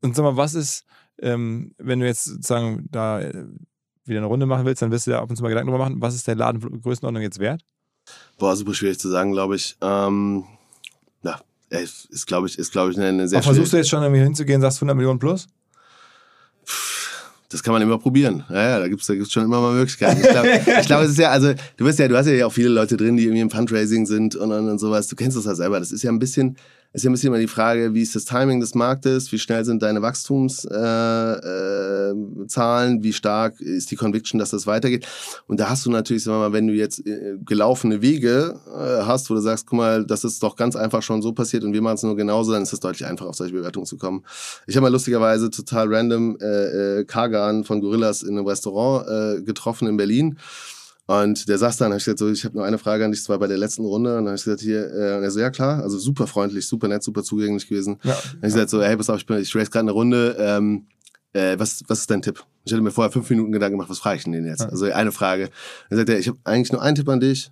Speaker 1: Und sag mal, was ist, ähm, wenn du jetzt sozusagen da äh, wieder eine Runde machen willst, dann wirst du dir ab und zu mal Gedanken darüber machen, was ist der Laden Größenordnung jetzt wert?
Speaker 2: Boah, super schwierig zu sagen, glaube ich. Ähm, ja, ist, glaube ich, ist, glaube ich, eine, sehr
Speaker 1: Aber versuchst du jetzt schon irgendwie hinzugehen, sagst 100 Millionen plus?
Speaker 2: Das kann man immer probieren. Ja, ja da gibt's da gibt's schon immer mal Möglichkeiten. Ich glaube, *laughs* glaub, es ist ja, also du bist ja, du hast ja auch viele Leute drin, die irgendwie im Fundraising sind und, und, und sowas. Du kennst das ja selber. Das ist ja ein bisschen, ist ja ein bisschen immer die Frage, wie ist das Timing des Marktes, wie schnell sind deine Wachstumszahlen, äh, äh, wie stark ist die Conviction, dass das weitergeht. Und da hast du natürlich, sagen wir mal, wenn du jetzt äh, gelaufene Wege hast, wo du sagst, guck mal, das ist doch ganz einfach schon so passiert und wir machen es nur genauso, dann ist es deutlich einfacher, auf solche Bewertungen zu kommen. Ich habe mal lustigerweise total random äh, Kagan von Gorillas in einem Restaurant äh, getroffen in Berlin. Und der saß dann, hab ich gesagt, so, ich habe nur eine Frage an dich, zwar bei der letzten Runde. Und dann habe ich gesagt, hier, äh, und er so, ja klar, also super freundlich, super nett, super zugänglich gewesen. Ja. Dann habe ich gesagt, so, hey, pass auf, ich, bin, ich race gerade eine Runde, ähm, äh, was, was ist dein Tipp? Ich hatte mir vorher fünf Minuten Gedanken gemacht, was frage ich denn den jetzt? Ja. Also eine Frage. Dann sagt er, ich habe eigentlich nur einen Tipp an dich,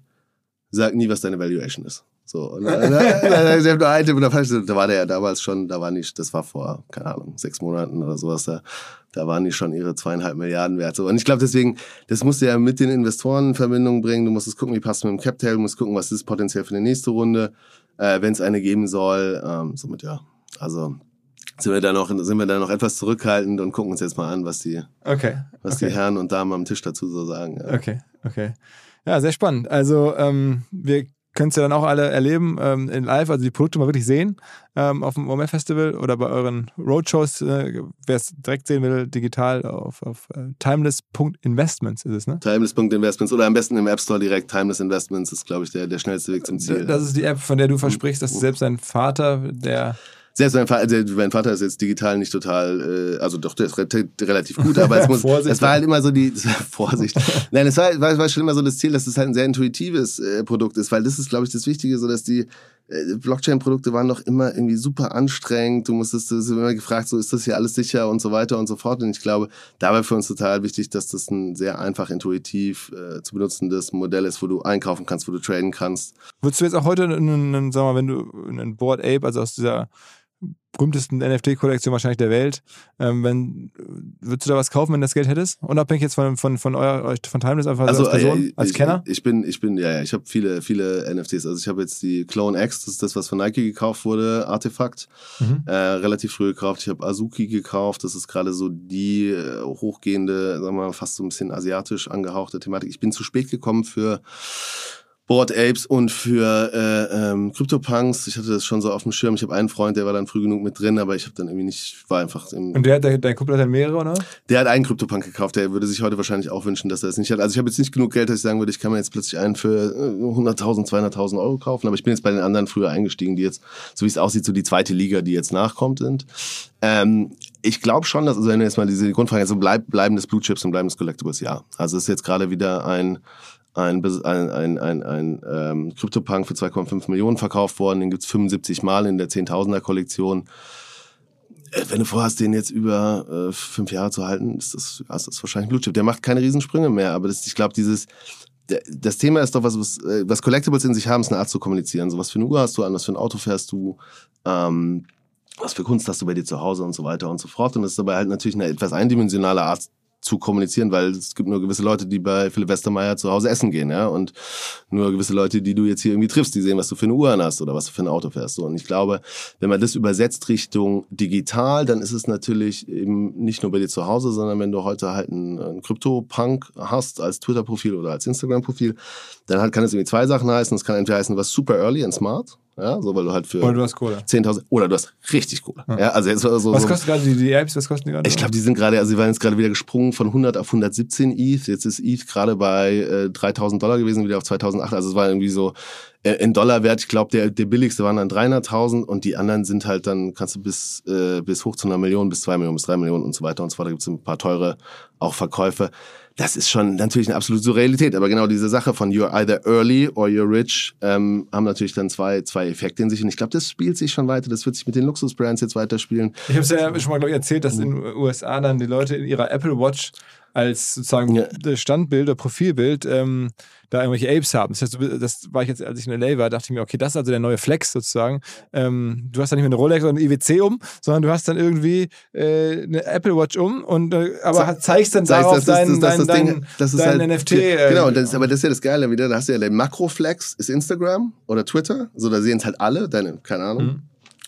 Speaker 2: sag nie, was deine Valuation ist. So, und dann, dann, dann, dann, da war der ja damals schon, da war nicht, das war vor, keine Ahnung, sechs Monaten oder sowas, da da waren die schon ihre zweieinhalb Milliarden wert. So. Und ich glaube deswegen, das musst du ja mit den Investoren in Verbindung bringen. Du musst es gucken, wie passt mit dem Captail, du musst gucken, was ist potenziell für die nächste Runde, äh, wenn es eine geben soll. Ähm, somit ja, also sind wir da noch, sind wir da noch etwas zurückhaltend und gucken uns jetzt mal an, was die,
Speaker 1: okay,
Speaker 2: was
Speaker 1: okay.
Speaker 2: die Herren und Damen am Tisch dazu so sagen.
Speaker 1: Ja. Okay, okay. Ja, sehr spannend. Also ähm, wir könnt ihr dann auch alle erleben ähm, in live, also die Produkte mal wirklich sehen ähm, auf dem OMF Festival oder bei euren Roadshows. Äh, Wer es direkt sehen will, digital auf, auf äh, timeless.investments ist es, ne?
Speaker 2: Timeless.investments oder am besten im App Store direkt. Timeless Investments ist, glaube ich, der, der schnellste Weg zum Ziel.
Speaker 1: Das ist die App, von der du versprichst, dass selbst dein Vater, der
Speaker 2: selbst mein Vater, also mein Vater ist jetzt digital nicht total, äh, also doch, der ist re relativ gut, aber es *laughs* muss, es war halt immer so die, *laughs* Vorsicht. Nein, es war, war, war schon immer so das Ziel, dass es halt ein sehr intuitives äh, Produkt ist, weil das ist, glaube ich, das Wichtige, so dass die, äh, Blockchain-Produkte waren doch immer irgendwie super anstrengend. Du musstest du hast immer gefragt, so ist das hier alles sicher und so weiter und so fort. Und ich glaube, dabei für uns total wichtig, dass das ein sehr einfach, intuitiv äh, zu benutzendes Modell ist, wo du einkaufen kannst, wo du traden kannst.
Speaker 1: Würdest du jetzt auch heute, einen, einen, sag mal, wenn du einen Board Ape, also aus dieser berühmtesten NFT-Kollektion wahrscheinlich der Welt. Ähm, wenn, würdest du da was kaufen, wenn du das Geld hättest? Unabhängig jetzt von, von, von, euer, von Timeless, einfach
Speaker 2: Also,
Speaker 1: als Person,
Speaker 2: äh,
Speaker 1: als
Speaker 2: ich,
Speaker 1: Kenner?
Speaker 2: Ich bin, ich bin, ja, ja, ich habe viele, viele NFTs. Also ich habe jetzt die Clone X, das ist das, was von Nike gekauft wurde, Artefakt,
Speaker 1: Mhm.
Speaker 2: äh, relativ früh gekauft. Ich habe Azuki gekauft, das ist gerade so die äh, hochgehende, sagen wir mal, fast so ein bisschen asiatisch angehauchte Thematik. Ich bin zu spät gekommen für Board Apes und für äh, ähm, CryptoPunks. Ich hatte das schon so auf dem Schirm. Ich habe einen Freund, der war dann früh genug mit drin, aber ich habe dann irgendwie nicht, war einfach im,
Speaker 1: Und der, der, dein Kumpel hat dann mehrere, oder?
Speaker 2: der hat einen CryptoPunk gekauft, der würde sich heute wahrscheinlich auch wünschen, dass er es nicht hat. Also ich habe jetzt nicht genug Geld, dass ich sagen würde, ich kann mir jetzt plötzlich einen für äh, 100.000, 200.000 Euro kaufen, aber ich bin jetzt bei den anderen früher eingestiegen, die jetzt, so wie es aussieht, so die zweite Liga, die jetzt nachkommt sind. Ähm, ich glaube schon, dass, also wenn du jetzt mal diese Grundfrage, also bleib, bleibendes Blue Chips und bleibendes Collectibles, ja. Also es ist jetzt gerade wieder ein ein, ein, ein, ein, ein ähm, CryptoPunk für 2,5 Millionen verkauft worden. Den gibt's 75 Mal in der 10.000er Kollektion. Äh, Wenn du vorhast, den jetzt über äh, fünf Jahre zu halten, ist das, ist das wahrscheinlich Blue Chip. Der macht keine Riesensprünge mehr, aber das, ich glaube, dieses das Thema ist doch was, was, äh, was Collectibles in sich haben, ist eine Art zu kommunizieren. So was für eine Uhr hast du an, was für ein Auto fährst du, ähm, was für Kunst hast du bei dir zu Hause und so weiter und so fort. Und das ist dabei halt natürlich eine etwas eindimensionale Art zu kommunizieren, weil es gibt nur gewisse Leute, die bei Philipp Westermeier zu Hause essen gehen, ja, und nur gewisse Leute, die du jetzt hier irgendwie triffst, die sehen, was du für eine Uhr hast oder was du für ein Auto fährst. Und ich glaube, wenn man das übersetzt Richtung digital, dann ist es natürlich eben nicht nur bei dir zu Hause, sondern wenn du heute halt einen Krypto-Punk hast als Twitter-Profil oder als Instagram-Profil, dann halt kann es irgendwie zwei Sachen heißen. Es kann entweder heißen, was super early and smart, ja, so weil du halt für
Speaker 1: Oder du hast Kohle.
Speaker 2: 10.000 oder du hast richtig Kohle. Ja, also jetzt so, so
Speaker 1: Was kostet gerade die, die Apps? Was kosten die gerade?
Speaker 2: ich glaube, die sind gerade, also sie waren jetzt gerade wieder gesprungen von 100 auf 117 ETH. Jetzt ist ETH gerade bei äh, 3000 Dollar gewesen, wieder auf 2008. Also es war irgendwie so äh, in Dollarwert. Ich glaube, der, der billigste waren dann 300.000 und die anderen sind halt dann, kannst du bis, äh, bis hoch zu einer Million, bis zwei Millionen, bis drei Millionen und so weiter und so fort. Da gibt es ein paar teure auch Verkäufe. Das ist schon natürlich eine absolute Surrealität. Aber genau diese Sache von you're either early or you're rich ähm, haben natürlich dann zwei, zwei Effekte in sich. Und ich glaube, das spielt sich schon weiter. Das wird sich mit den Luxusbrands jetzt weiterspielen.
Speaker 1: Ich habe es ja schon mal, glaube ich, erzählt, dass in den USA dann die Leute in ihrer Apple Watch als sozusagen
Speaker 2: Ja.
Speaker 1: Standbild oder Profilbild ähm, da irgendwelche Apes haben. Das, heißt, das war ich jetzt, als ich in LA war, dachte ich mir, okay, das ist also der neue Flex sozusagen. Ähm, du hast dann nicht mehr eine Rolex oder eine IWC um, sondern du hast dann irgendwie äh, eine Apple Watch um und äh, aber
Speaker 2: Ze-
Speaker 1: zeigst dann
Speaker 2: Zeigst,
Speaker 1: darauf
Speaker 2: das ist-
Speaker 1: dein, dein, dein,
Speaker 2: halt-
Speaker 1: NFT. Äh,
Speaker 2: Genau, das, ist- aber das ist ja das Geile wieder. Da hast du ja den Makroflex, ist Instagram oder Twitter. So, da sehen es halt alle, deine, keine Ahnung,
Speaker 1: Mhm.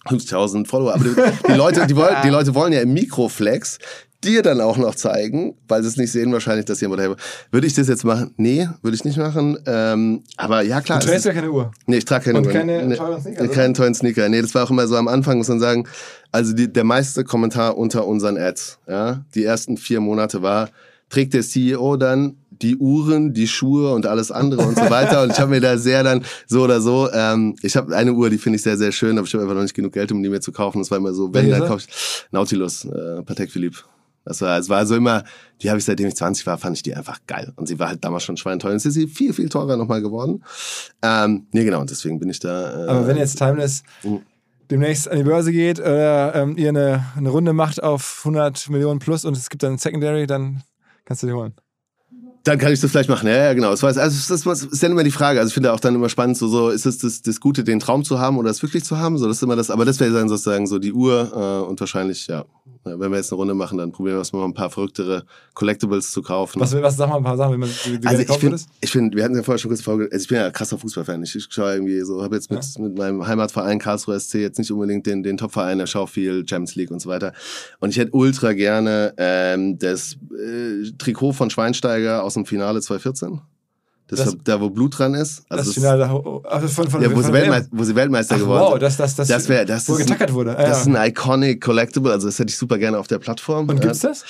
Speaker 2: 50.000 Follower. Aber die, die, Leute, die, wollen, die *laughs* Leute wollen ja im Mikroflex dir dann auch noch zeigen, weil sie es nicht sehen wahrscheinlich, dass jemand helfe. Würde ich das jetzt machen? Nee, würde ich nicht machen. Ähm, aber ja, klar.
Speaker 1: du trägst ja keine Uhr.
Speaker 2: Nee, ich trage keine
Speaker 1: Und
Speaker 2: Uhren.
Speaker 1: keine
Speaker 2: nee,
Speaker 1: teuren Sneaker, oder?
Speaker 2: Keinen teuren Sneaker. Nee, das war auch immer so am Anfang, muss man sagen. Also die, der meiste Kommentar unter unseren Ads, ja, die ersten vier Monate war, trägt der CEO dann die Uhren, die Schuhe und alles andere und so weiter. Und ich habe mir da sehr dann so oder so, ähm, ich habe eine Uhr, die finde ich sehr, sehr schön, aber ich habe einfach noch nicht genug Geld, um die mir zu kaufen. Das war immer so, wenn, dann kaufe ich Nautilus, äh, Patek Philippe. Das war, es war so immer, die habe ich seitdem ich 20 war, fand ich die einfach geil. Und sie war halt damals schon schweinteuer. Und jetzt ist sie viel, viel teurer nochmal geworden. Ähm, nee, genau, und deswegen bin ich da. Äh,
Speaker 1: Aber wenn jetzt Timeless
Speaker 2: Mhm.
Speaker 1: demnächst an die Börse geht oder ähm, ihr eine, eine Runde macht auf 100 Millionen plus und es gibt dann ein Secondary, dann kannst du die holen.
Speaker 2: Dann kann ich das vielleicht machen. Ja, ja, genau. Das war, also das ist dann immer die Frage. Also ich finde auch dann immer spannend, so, so ist es das, das Gute, den Traum zu haben oder es wirklich zu haben? So, das ist immer das. Aber das wäre dann sozusagen so die Uhr äh, und wahrscheinlich ja. Ja, Wenn wir jetzt eine Runde machen, dann probieren wir es mal ein paar verrücktere Collectibles zu kaufen.
Speaker 1: Was, was sag mal ein paar Sachen, wie man wie, wie
Speaker 2: also ich finde, ich finde, wir hatten ja vorher schon kurz vorge also ich bin ja krasser Fußballfan. Ich, ich schaue irgendwie so, habe jetzt mit, mit meinem Heimatverein Karlsruhe SC jetzt nicht unbedingt den, den Topverein, der schaue viel Champions League und so weiter. Und ich hätte ultra gerne ähm, das äh, Trikot von Schweinsteiger aus dem Finale 2014. Das,
Speaker 1: Das-
Speaker 2: da, wo Blut dran ist.
Speaker 1: Das,
Speaker 2: Also
Speaker 1: Finale da, oh, also von, von,
Speaker 2: ja, wo
Speaker 1: von
Speaker 2: sie. Weltmeister, wo sie Weltmeister
Speaker 1: Ach,
Speaker 2: geworden
Speaker 1: wow,
Speaker 2: sind.
Speaker 1: das, das, das,
Speaker 2: Das wäre, das
Speaker 1: wo
Speaker 2: ist, ein-
Speaker 1: getackert wurde. Ah,
Speaker 2: das ist
Speaker 1: ja.
Speaker 2: ein iconic Collectible, also das hätte ich super gerne auf der Plattform.
Speaker 1: Und
Speaker 2: Ja.
Speaker 1: gibt's das?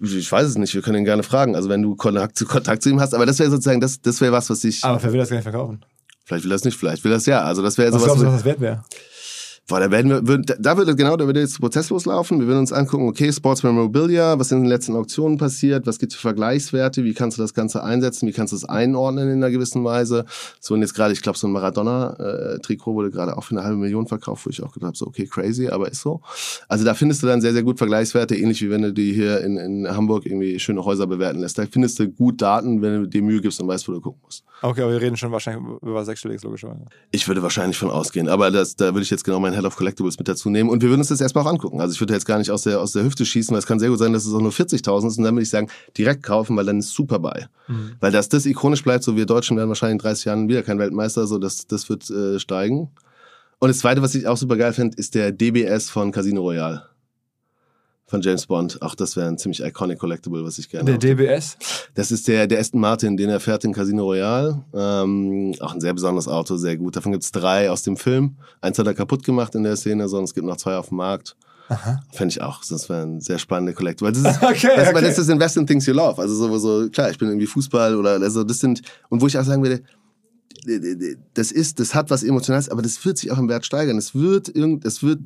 Speaker 2: Ich weiß es nicht, wir können ihn gerne fragen. Also wenn du Kontakt zu, Kontakt zu ihm hast, aber das wäre sozusagen, das, das wäre was, was ich,
Speaker 1: Aber wer will das gar nicht verkaufen?
Speaker 2: vielleicht will es nicht, vielleicht will es ja. Also das wäre
Speaker 1: Was
Speaker 2: sowas,
Speaker 1: glaubst du, was das wert wäre?
Speaker 2: Boah, da werden wir, würd, da würde genau, da würde jetzt Prozess loslaufen. Wir würden uns angucken, okay, Sports Memorabilia, was in den letzten Auktionen passiert, was gibt es für Vergleichswerte, wie kannst du das Ganze einsetzen, wie kannst du es einordnen in einer gewissen Weise. So und jetzt gerade, ich glaube, so ein Maradona-Trikot wurde gerade auch für eine halbe Million verkauft, wo ich auch gedacht habe, so okay, crazy, aber ist so. Also da findest du dann sehr, sehr gut Vergleichswerte, ähnlich wie wenn du die hier in, in Hamburg irgendwie schöne Häuser bewerten lässt. Da findest du gut Daten, wenn du dir Mühe gibst und weißt, wo du gucken musst.
Speaker 1: Okay, aber wir reden schon wahrscheinlich über sechsstelliges logischerweise.
Speaker 2: Ich würde wahrscheinlich von ausgehen, aber das, da würde ich jetzt genau meinen Head of Collectibles mit dazu nehmen und wir würden uns das erstmal auch angucken. Also ich würde jetzt gar nicht aus der, aus der Hüfte schießen, weil es kann sehr gut sein, dass es auch nur 40.000 ist und dann würde ich sagen, direkt kaufen, weil dann ist super bei. Mhm. Weil dass das ikonisch bleibt, so wir Deutschen werden wahrscheinlich in 30 Jahren wieder kein Weltmeister, so das, das wird äh, steigen. Und das zweite, was ich auch super geil finde, ist der DBS von Casino Royale von James Bond. Auch das wäre ein ziemlich iconic Collectible, was ich gerne.
Speaker 1: Der DBS?
Speaker 2: Das ist der, der Aston Martin, den er fährt in Casino Royale. Ähm, auch ein sehr besonderes Auto, sehr gut. Davon gibt's drei aus dem Film. Eins hat er kaputt gemacht in der Szene, sonst gibt noch zwei auf dem Markt. Fände ich auch. Das wäre ein sehr spannender Collectible. Das ist, *laughs* okay, das, okay. Das ist Invest in Things You Love. Also sowieso, klar, ich bin irgendwie Fußball oder also das sind, und wo ich auch sagen würde, das ist, das hat was Emotionales, aber das wird sich auch im Wert steigern. Es wird irgend, es wird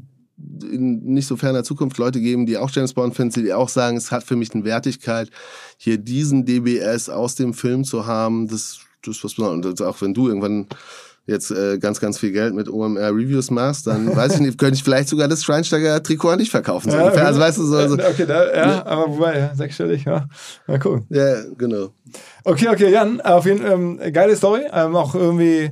Speaker 2: in nicht so ferner Zukunft Leute geben, die auch James Bond finden, die auch sagen, es hat für mich eine Wertigkeit, hier diesen DBS aus dem Film zu haben, das, das was und auch wenn du irgendwann jetzt äh, ganz, ganz viel Geld mit OMR Reviews machst, dann *laughs* weiß ich nicht, könnte ich vielleicht sogar das Schweinsteiger Trikot an dich verkaufen. So ja, ungefähr. Also weißt du so. Also,
Speaker 1: okay, da, ja, ne? aber wobei, ja, sechsstellig, ja. Mal gucken.
Speaker 2: Ja, genau.
Speaker 1: Okay, okay, Jan, auf jeden Fall ähm, geile Story. Ähm, auch irgendwie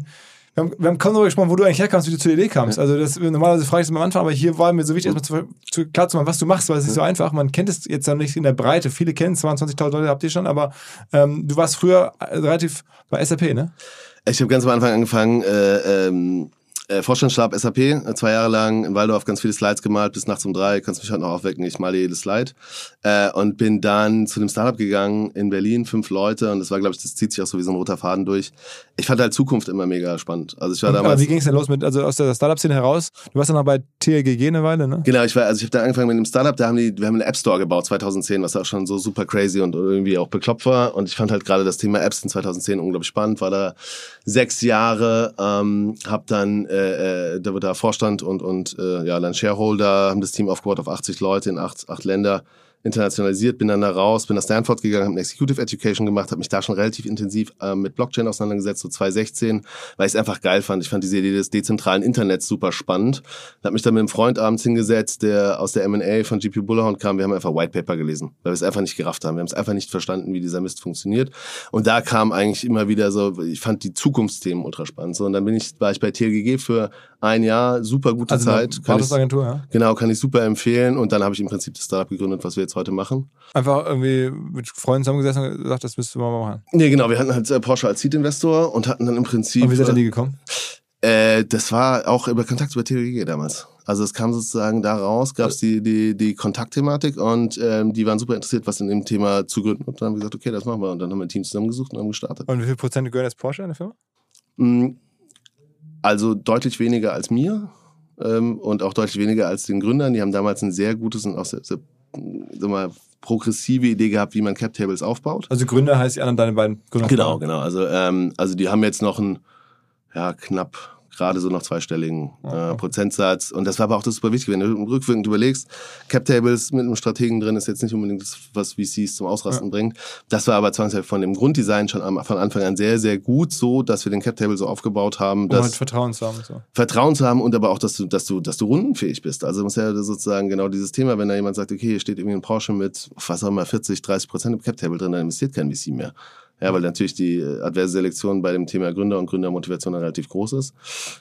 Speaker 1: wir haben, wir haben kaum darüber gesprochen, wo du eigentlich herkamst, wie du zur Idee kamst. Also das, normalerweise frage ich es am Anfang, aber hier war mir so wichtig, erstmal zu, zu, klar zu machen, was du machst, weil es ist so einfach. Man kennt es jetzt noch nicht in der Breite. Viele kennen es, 22.000 Leute habt ihr schon, aber ähm, du warst früher relativ bei SAP, ne?
Speaker 2: Ich habe ganz am Anfang angefangen, äh, ähm, äh, Vorstandsstab SAP, äh, zwei Jahre lang in Waldorf ganz viele Slides gemalt, bis nachts um drei, kannst mich heute noch aufwecken, ich male jedes Slide. Äh, und bin dann zu dem Startup gegangen in Berlin, fünf Leute, und das war, glaube ich, das zieht sich auch so wie so ein roter Faden durch. Ich fand halt Zukunft immer mega spannend. Also ich war damals.
Speaker 1: Aber wie ging es denn los mit, also aus der Startup-Szene heraus? Du warst dann noch bei TLGG eine Weile, ne?
Speaker 2: Genau, ich war, also ich habe da angefangen mit einem Startup, da haben die, wir haben einen App Store gebaut 2010, was auch schon so super crazy und irgendwie auch bekloppt war. Und ich fand halt gerade das Thema Apps in 2010 unglaublich spannend, war da sechs Jahre, ähm, hab dann, äh, äh, da da Vorstand und, und äh, ja, dann Shareholder, haben das Team aufgebaut auf 80 Leute in acht, acht Länder internationalisiert, bin dann da raus, bin nach Stanford gegangen, habe eine Executive Education gemacht, habe mich da schon relativ intensiv äh, mit Blockchain auseinandergesetzt, so 2016, weil ich es einfach geil fand. Ich fand diese Idee des dezentralen Internets super spannend. Habe mich dann mit einem Freund abends hingesetzt, der aus der M&A von GPU Bullhorn kam. Wir haben einfach White Paper gelesen, weil wir es einfach nicht gerafft haben. Wir haben es einfach nicht verstanden, wie dieser Mist funktioniert. Und da kam eigentlich immer wieder so, ich fand die Zukunftsthemen ultra spannend. So, und dann bin ich, war ich bei TLGG für ein Jahr, super gute also Zeit.
Speaker 1: Kann ich, ja?
Speaker 2: Genau, kann ich super empfehlen. Und dann habe ich im Prinzip das Startup gegründet, was wir jetzt heute machen.
Speaker 1: Einfach irgendwie mit Freunden zusammengesessen und gesagt, das müsstest du mal machen.
Speaker 2: Nee, genau. Wir hatten halt äh, Porsche als Seed-Investor und hatten dann im Prinzip.
Speaker 1: Und wie seid ihr die gekommen?
Speaker 2: Äh, das war auch über Kontakt über TLG damals. Also es kam sozusagen da raus, gab es die, die, die Kontaktthematik und ähm, die waren super interessiert, was in dem Thema zu gründen. Und dann haben wir gesagt, okay, das machen wir. Und dann haben wir ein Team zusammengesucht und haben gestartet.
Speaker 1: Und wie viel Prozent gehören jetzt Porsche in der Firma?
Speaker 2: Mm, also deutlich weniger als mir ähm, und auch deutlich weniger als den Gründern. Die haben damals ein sehr gutes und auch sehr, sehr sag mal, progressive Idee gehabt, wie man Cap Tables aufbaut.
Speaker 1: Also Gründer heißt die anderen deine beiden Gründer.
Speaker 2: Genau, genau. Also, ähm, also die haben jetzt noch ein ja, knapp gerade so noch zweistelligen äh, Prozentsatz. Und das war aber auch das super wichtig, wenn du rückwirkend überlegst, Cap Tables mit einem Strategen drin ist jetzt nicht unbedingt das, was VCs zum Ausrasten ja. bringt. Das war aber zwangsläufig von dem Grunddesign schon am, von Anfang an sehr, sehr gut so, dass wir den Cap Table so aufgebaut haben. Um dass halt
Speaker 1: Vertrauen zu haben. So.
Speaker 2: Vertrauen zu haben und aber auch, dass du, dass du, dass du rundenfähig bist. Also muss ja sozusagen genau dieses Thema, wenn da jemand sagt, okay, hier steht irgendwie ein Porsche mit, was auch immer, 40, 30 Prozent im Cap Table drin, dann investiert kein VC mehr. Ja, weil natürlich die äh, adverse Selektion bei dem Thema Gründer und Gründermotivation relativ groß ist.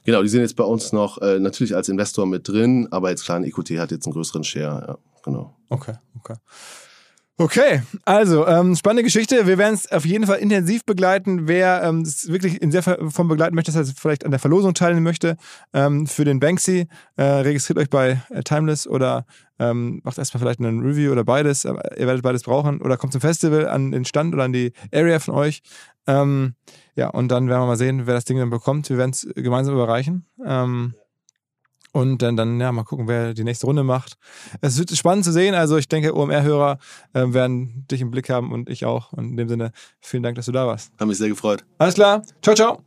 Speaker 2: Genau, die sind jetzt bei uns noch äh, natürlich als Investor mit drin, aber jetzt klar, ein EQT hat jetzt einen größeren Share. Ja, genau.
Speaker 1: Okay, okay. Okay, also ähm, spannende Geschichte. Wir werden es auf jeden Fall intensiv begleiten. Wer ähm, es wirklich in sehr Form begleiten möchte, das heißt vielleicht an der Verlosung teilnehmen möchte ähm, für den Banksy, äh, registriert euch bei äh, Timeless oder ähm, macht erstmal vielleicht einen Review oder beides. ihr werdet beides brauchen oder kommt zum Festival an den Stand oder an die Area von euch. Ähm, ja, und dann werden wir mal sehen, wer das Ding dann bekommt. Wir werden es gemeinsam überreichen. Ähm, und dann, dann, ja, mal gucken, wer die nächste Runde macht. Es wird spannend zu sehen. Also, ich denke, OMR-Hörer äh, werden dich im Blick haben und ich auch. Und in dem Sinne, vielen Dank, dass du da warst.
Speaker 2: Hat mich sehr gefreut.
Speaker 1: Alles klar. Ciao, ciao.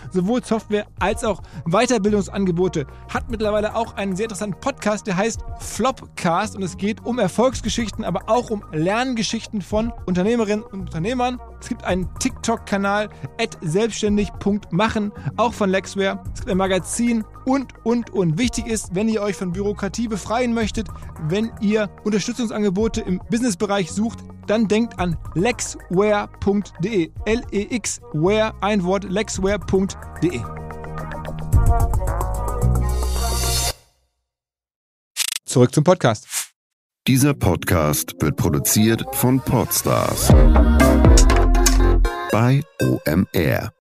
Speaker 1: sowohl Software als auch Weiterbildungsangebote. Hat mittlerweile auch einen sehr interessanten Podcast, der heißt Flopcast und es geht um Erfolgsgeschichten, aber auch um Lerngeschichten von Unternehmerinnen und Unternehmern. Es gibt einen TikTok-Kanal selbstständig.machen, auch von Lexware. Es gibt ein Magazin und, und, und. Wichtig ist, wenn ihr euch von Bürokratie befreien möchtet, wenn ihr Unterstützungsangebote im Businessbereich sucht, dann denkt an lexware.de. L-E-X-Ware, ein Wort, lexware.de. Zurück zum Podcast.
Speaker 3: Dieser Podcast wird produziert von Podstars bei OMR.